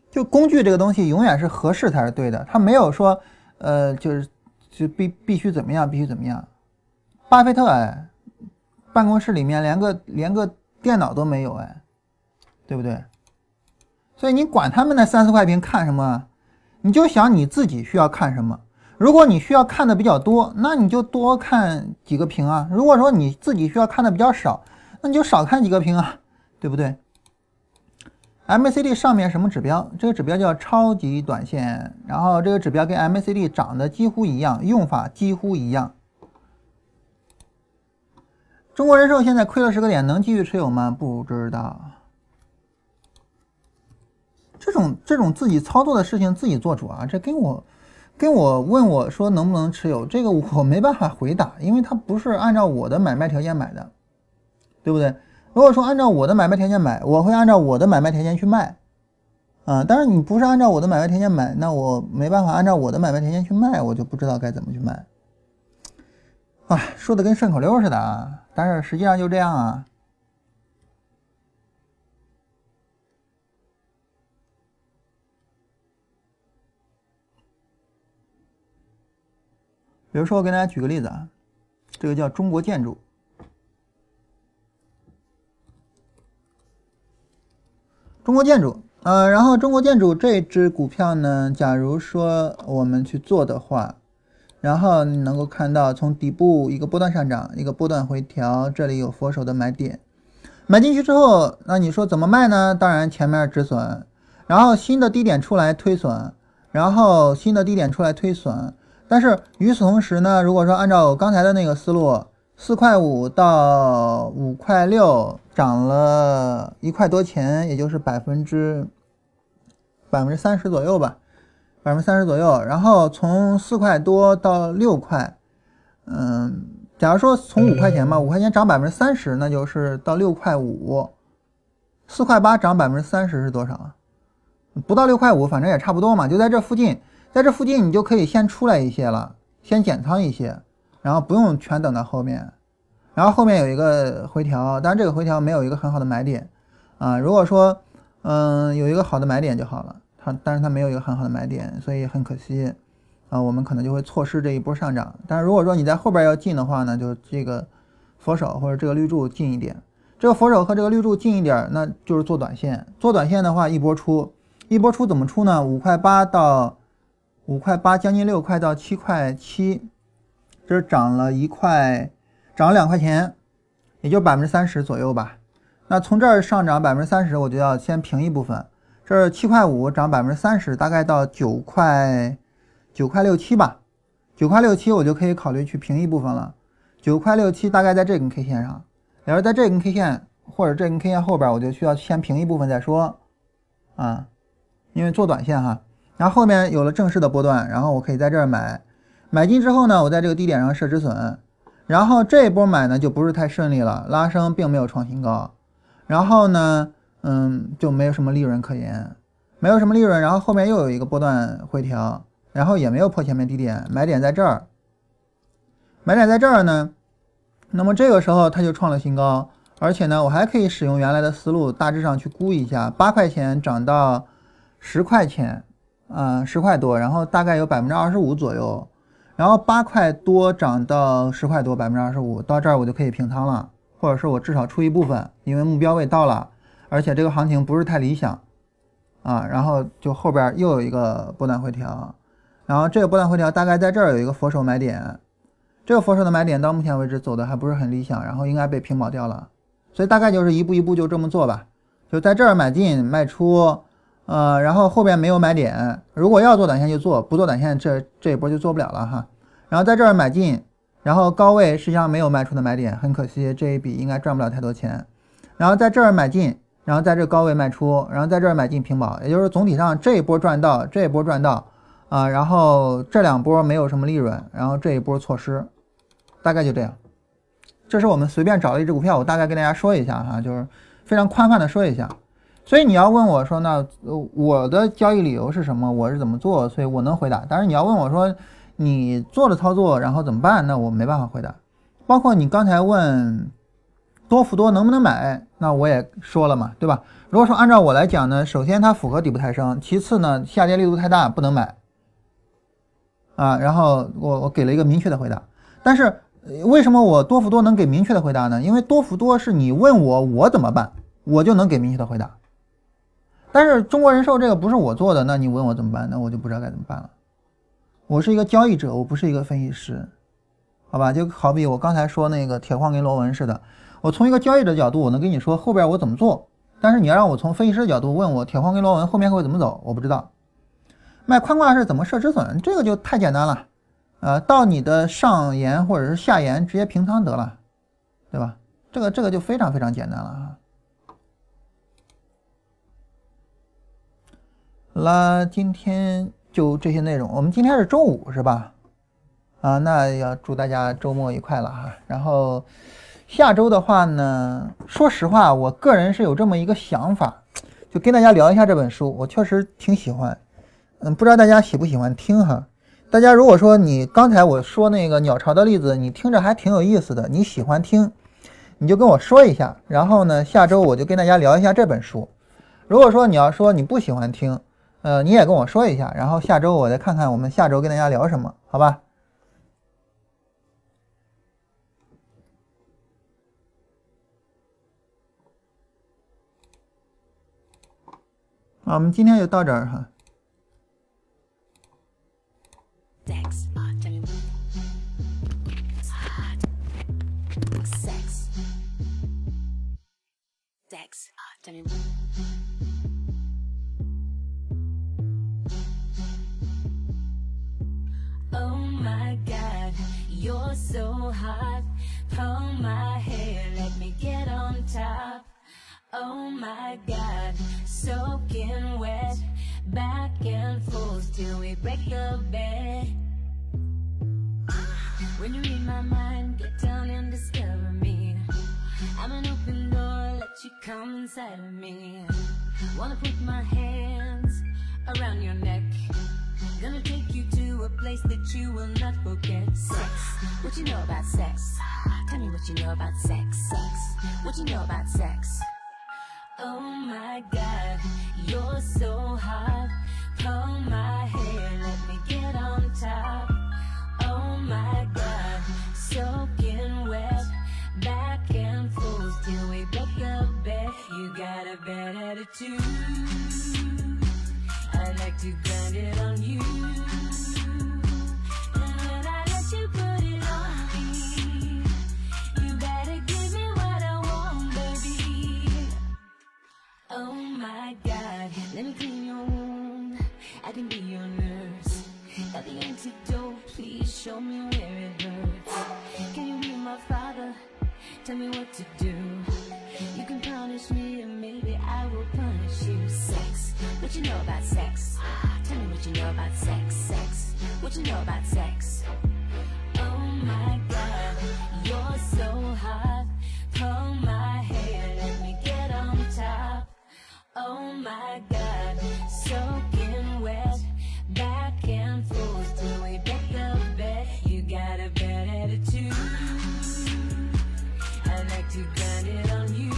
就工具这个东西，永远是合适才是对的。他没有说，呃，就是就必必须怎么样，必须怎么样。巴菲特哎，办公室里面连个连个电脑都没有哎，对不对？所以你管他们那三四块屏看什么？你就想你自己需要看什么。如果你需要看的比较多，那你就多看几个屏啊。如果说你自己需要看的比较少，那你就少看几个屏啊，对不对？MACD 上面什么指标？这个指标叫超级短线，然后这个指标跟 MACD 长得几乎一样，用法几乎一样。中国人寿现在亏了十个点，能继续持有吗？不知道。这种这种自己操作的事情自己做主啊，这跟我跟我问我说能不能持有，这个我没办法回答，因为它不是按照我的买卖条件买的。对不对？如果说按照我的买卖条件买，我会按照我的买卖条件去卖，啊，但是你不是按照我的买卖条件买，那我没办法按照我的买卖条件去卖，我就不知道该怎么去卖。啊，说的跟顺口溜似的啊，但是实际上就这样啊。比如说，我给大家举个例子啊，这个叫中国建筑。中国建筑，呃，然后中国建筑这只股票呢，假如说我们去做的话，然后你能够看到从底部一个波段上涨，一个波段回调，这里有佛手的买点，买进去之后，那你说怎么卖呢？当然前面止损，然后新的低点出来推损，然后新的低点出来推损，但是与此同时呢，如果说按照我刚才的那个思路。四块五到五块六，涨了一块多钱，也就是百分之百分之三十左右吧，百分之三十左右。然后从四块多到六块，嗯，假如说从五块钱嘛，五块钱涨百分之三十，那就是到六块五。四块八涨百分之三十是多少啊？不到六块五，反正也差不多嘛，就在这附近，在这附近你就可以先出来一些了，先减仓一些。然后不用全等到后面，然后后面有一个回调，但是这个回调没有一个很好的买点啊。如果说，嗯，有一个好的买点就好了，它但是它没有一个很好的买点，所以很可惜啊，我们可能就会错失这一波上涨。但是如果说你在后边要进的话呢，就这个佛手或者这个绿柱近一点，这个佛手和这个绿柱近一点，那就是做短线。做短线的话，一波出，一波出怎么出呢？五块八到五块八，将近六块到七块七。这是涨了一块，涨了两块钱，也就百分之三十左右吧。那从这儿上涨百分之三十，我就要先平一部分。这是七块五涨百分之三十，大概到九块九块六七吧。九块六七我就可以考虑去平一部分了。九块六七大概在这根 K 线上，然后在这根 K 线或者这根 K 线后边，我就需要先平一部分再说啊，因为做短线哈。然后后面有了正式的波段，然后我可以在这儿买。买进之后呢，我在这个低点上设止损，然后这一波买呢就不是太顺利了，拉升并没有创新高，然后呢，嗯，就没有什么利润可言，没有什么利润，然后后面又有一个波段回调，然后也没有破前面低点，买点在这儿，买点在这儿呢，那么这个时候它就创了新高，而且呢，我还可以使用原来的思路，大致上去估一下，八块钱涨到十块钱，啊，十块多，然后大概有百分之二十五左右。然后八块多涨到十块多，百分之二十五，到这儿我就可以平仓了，或者是我至少出一部分，因为目标位到了，而且这个行情不是太理想，啊，然后就后边又有一个波段回调，然后这个波段回调大概在这儿有一个佛手买点，这个佛手的买点到目前为止走的还不是很理想，然后应该被平保掉了，所以大概就是一步一步就这么做吧，就在这儿买进卖出，呃，然后后边没有买点，如果要做短线就做，不做短线这这一波就做不了了哈。然后在这儿买进，然后高位实际上没有卖出的买点，很可惜这一笔应该赚不了太多钱。然后在这儿买进，然后在这高位卖出，然后在这儿买进平保，也就是总体上这一波赚到，这一波赚到啊，然后这两波没有什么利润，然后这一波错失，大概就这样。这是我们随便找了一只股票，我大概跟大家说一下哈，就是非常宽泛的说一下。所以你要问我说，那我的交易理由是什么？我是怎么做？所以我能回答。但是你要问我说，你做的操作然后怎么办？那我没办法回答。包括你刚才问多福多能不能买，那我也说了嘛，对吧？如果说按照我来讲呢，首先它符合底部抬升，其次呢下跌力度太大不能买啊。然后我我给了一个明确的回答，但是。为什么我多福多能给明确的回答呢？因为多福多是你问我我怎么办，我就能给明确的回答。但是中国人寿这个不是我做的，那你问我怎么办？那我就不知道该怎么办了。我是一个交易者，我不是一个分析师，好吧？就好比我刚才说那个铁矿跟螺纹似的，我从一个交易者角度，我能跟你说后边我怎么做。但是你要让我从分析师的角度问我铁矿跟螺纹后面会怎么走，我不知道。卖宽挂是怎么设止损？这个就太简单了。呃，到你的上沿或者是下沿直接平仓得了，对吧？这个这个就非常非常简单了啊。好了，今天就这些内容。我们今天是周五是吧？啊，那要祝大家周末愉快了哈。然后下周的话呢，说实话，我个人是有这么一个想法，就跟大家聊一下这本书，我确实挺喜欢。嗯，不知道大家喜不喜欢听哈。大家如果说你刚才我说那个鸟巢的例子，你听着还挺有意思的，你喜欢听，你就跟我说一下，然后呢，下周我就跟大家聊一下这本书。如果说你要说你不喜欢听，呃，你也跟我说一下，然后下周我再看看我们下周跟大家聊什么，好吧？好，我们今天就到这儿哈。My god, you're so hot. Pull my hair, let me get on top. Oh my god, soaking wet, back and forth till we break the bed. When you read my mind, get down and discover me. I'm an open door, let you come inside of me. Wanna put my hands around your neck. Gonna take place that you will not forget. Sex. What you know about sex? Tell me what you know about sex. Sex. What you know about sex? Oh my god, you're so hot. Pull my hair, let me get on top. Oh my god, soaking wet. Back and forth till we break the bed. You got a bad attitude. I like to grind it on you. Oh my god, let me clean your wound. I can be your nurse. Got the antidote, please show me where it hurts. Can you be my father? Tell me what to do. You can punish me and maybe I will punish you. Sex, what you know about sex? Tell me what you know about sex. Sex, what you know about sex? Oh my god, soaking wet, back and forth till we break the bed. You got a bad attitude. I like to grind it on you.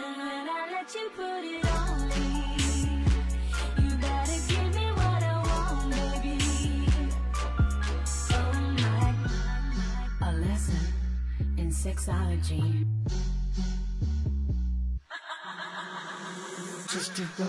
And when I let you put it on me, you Just to go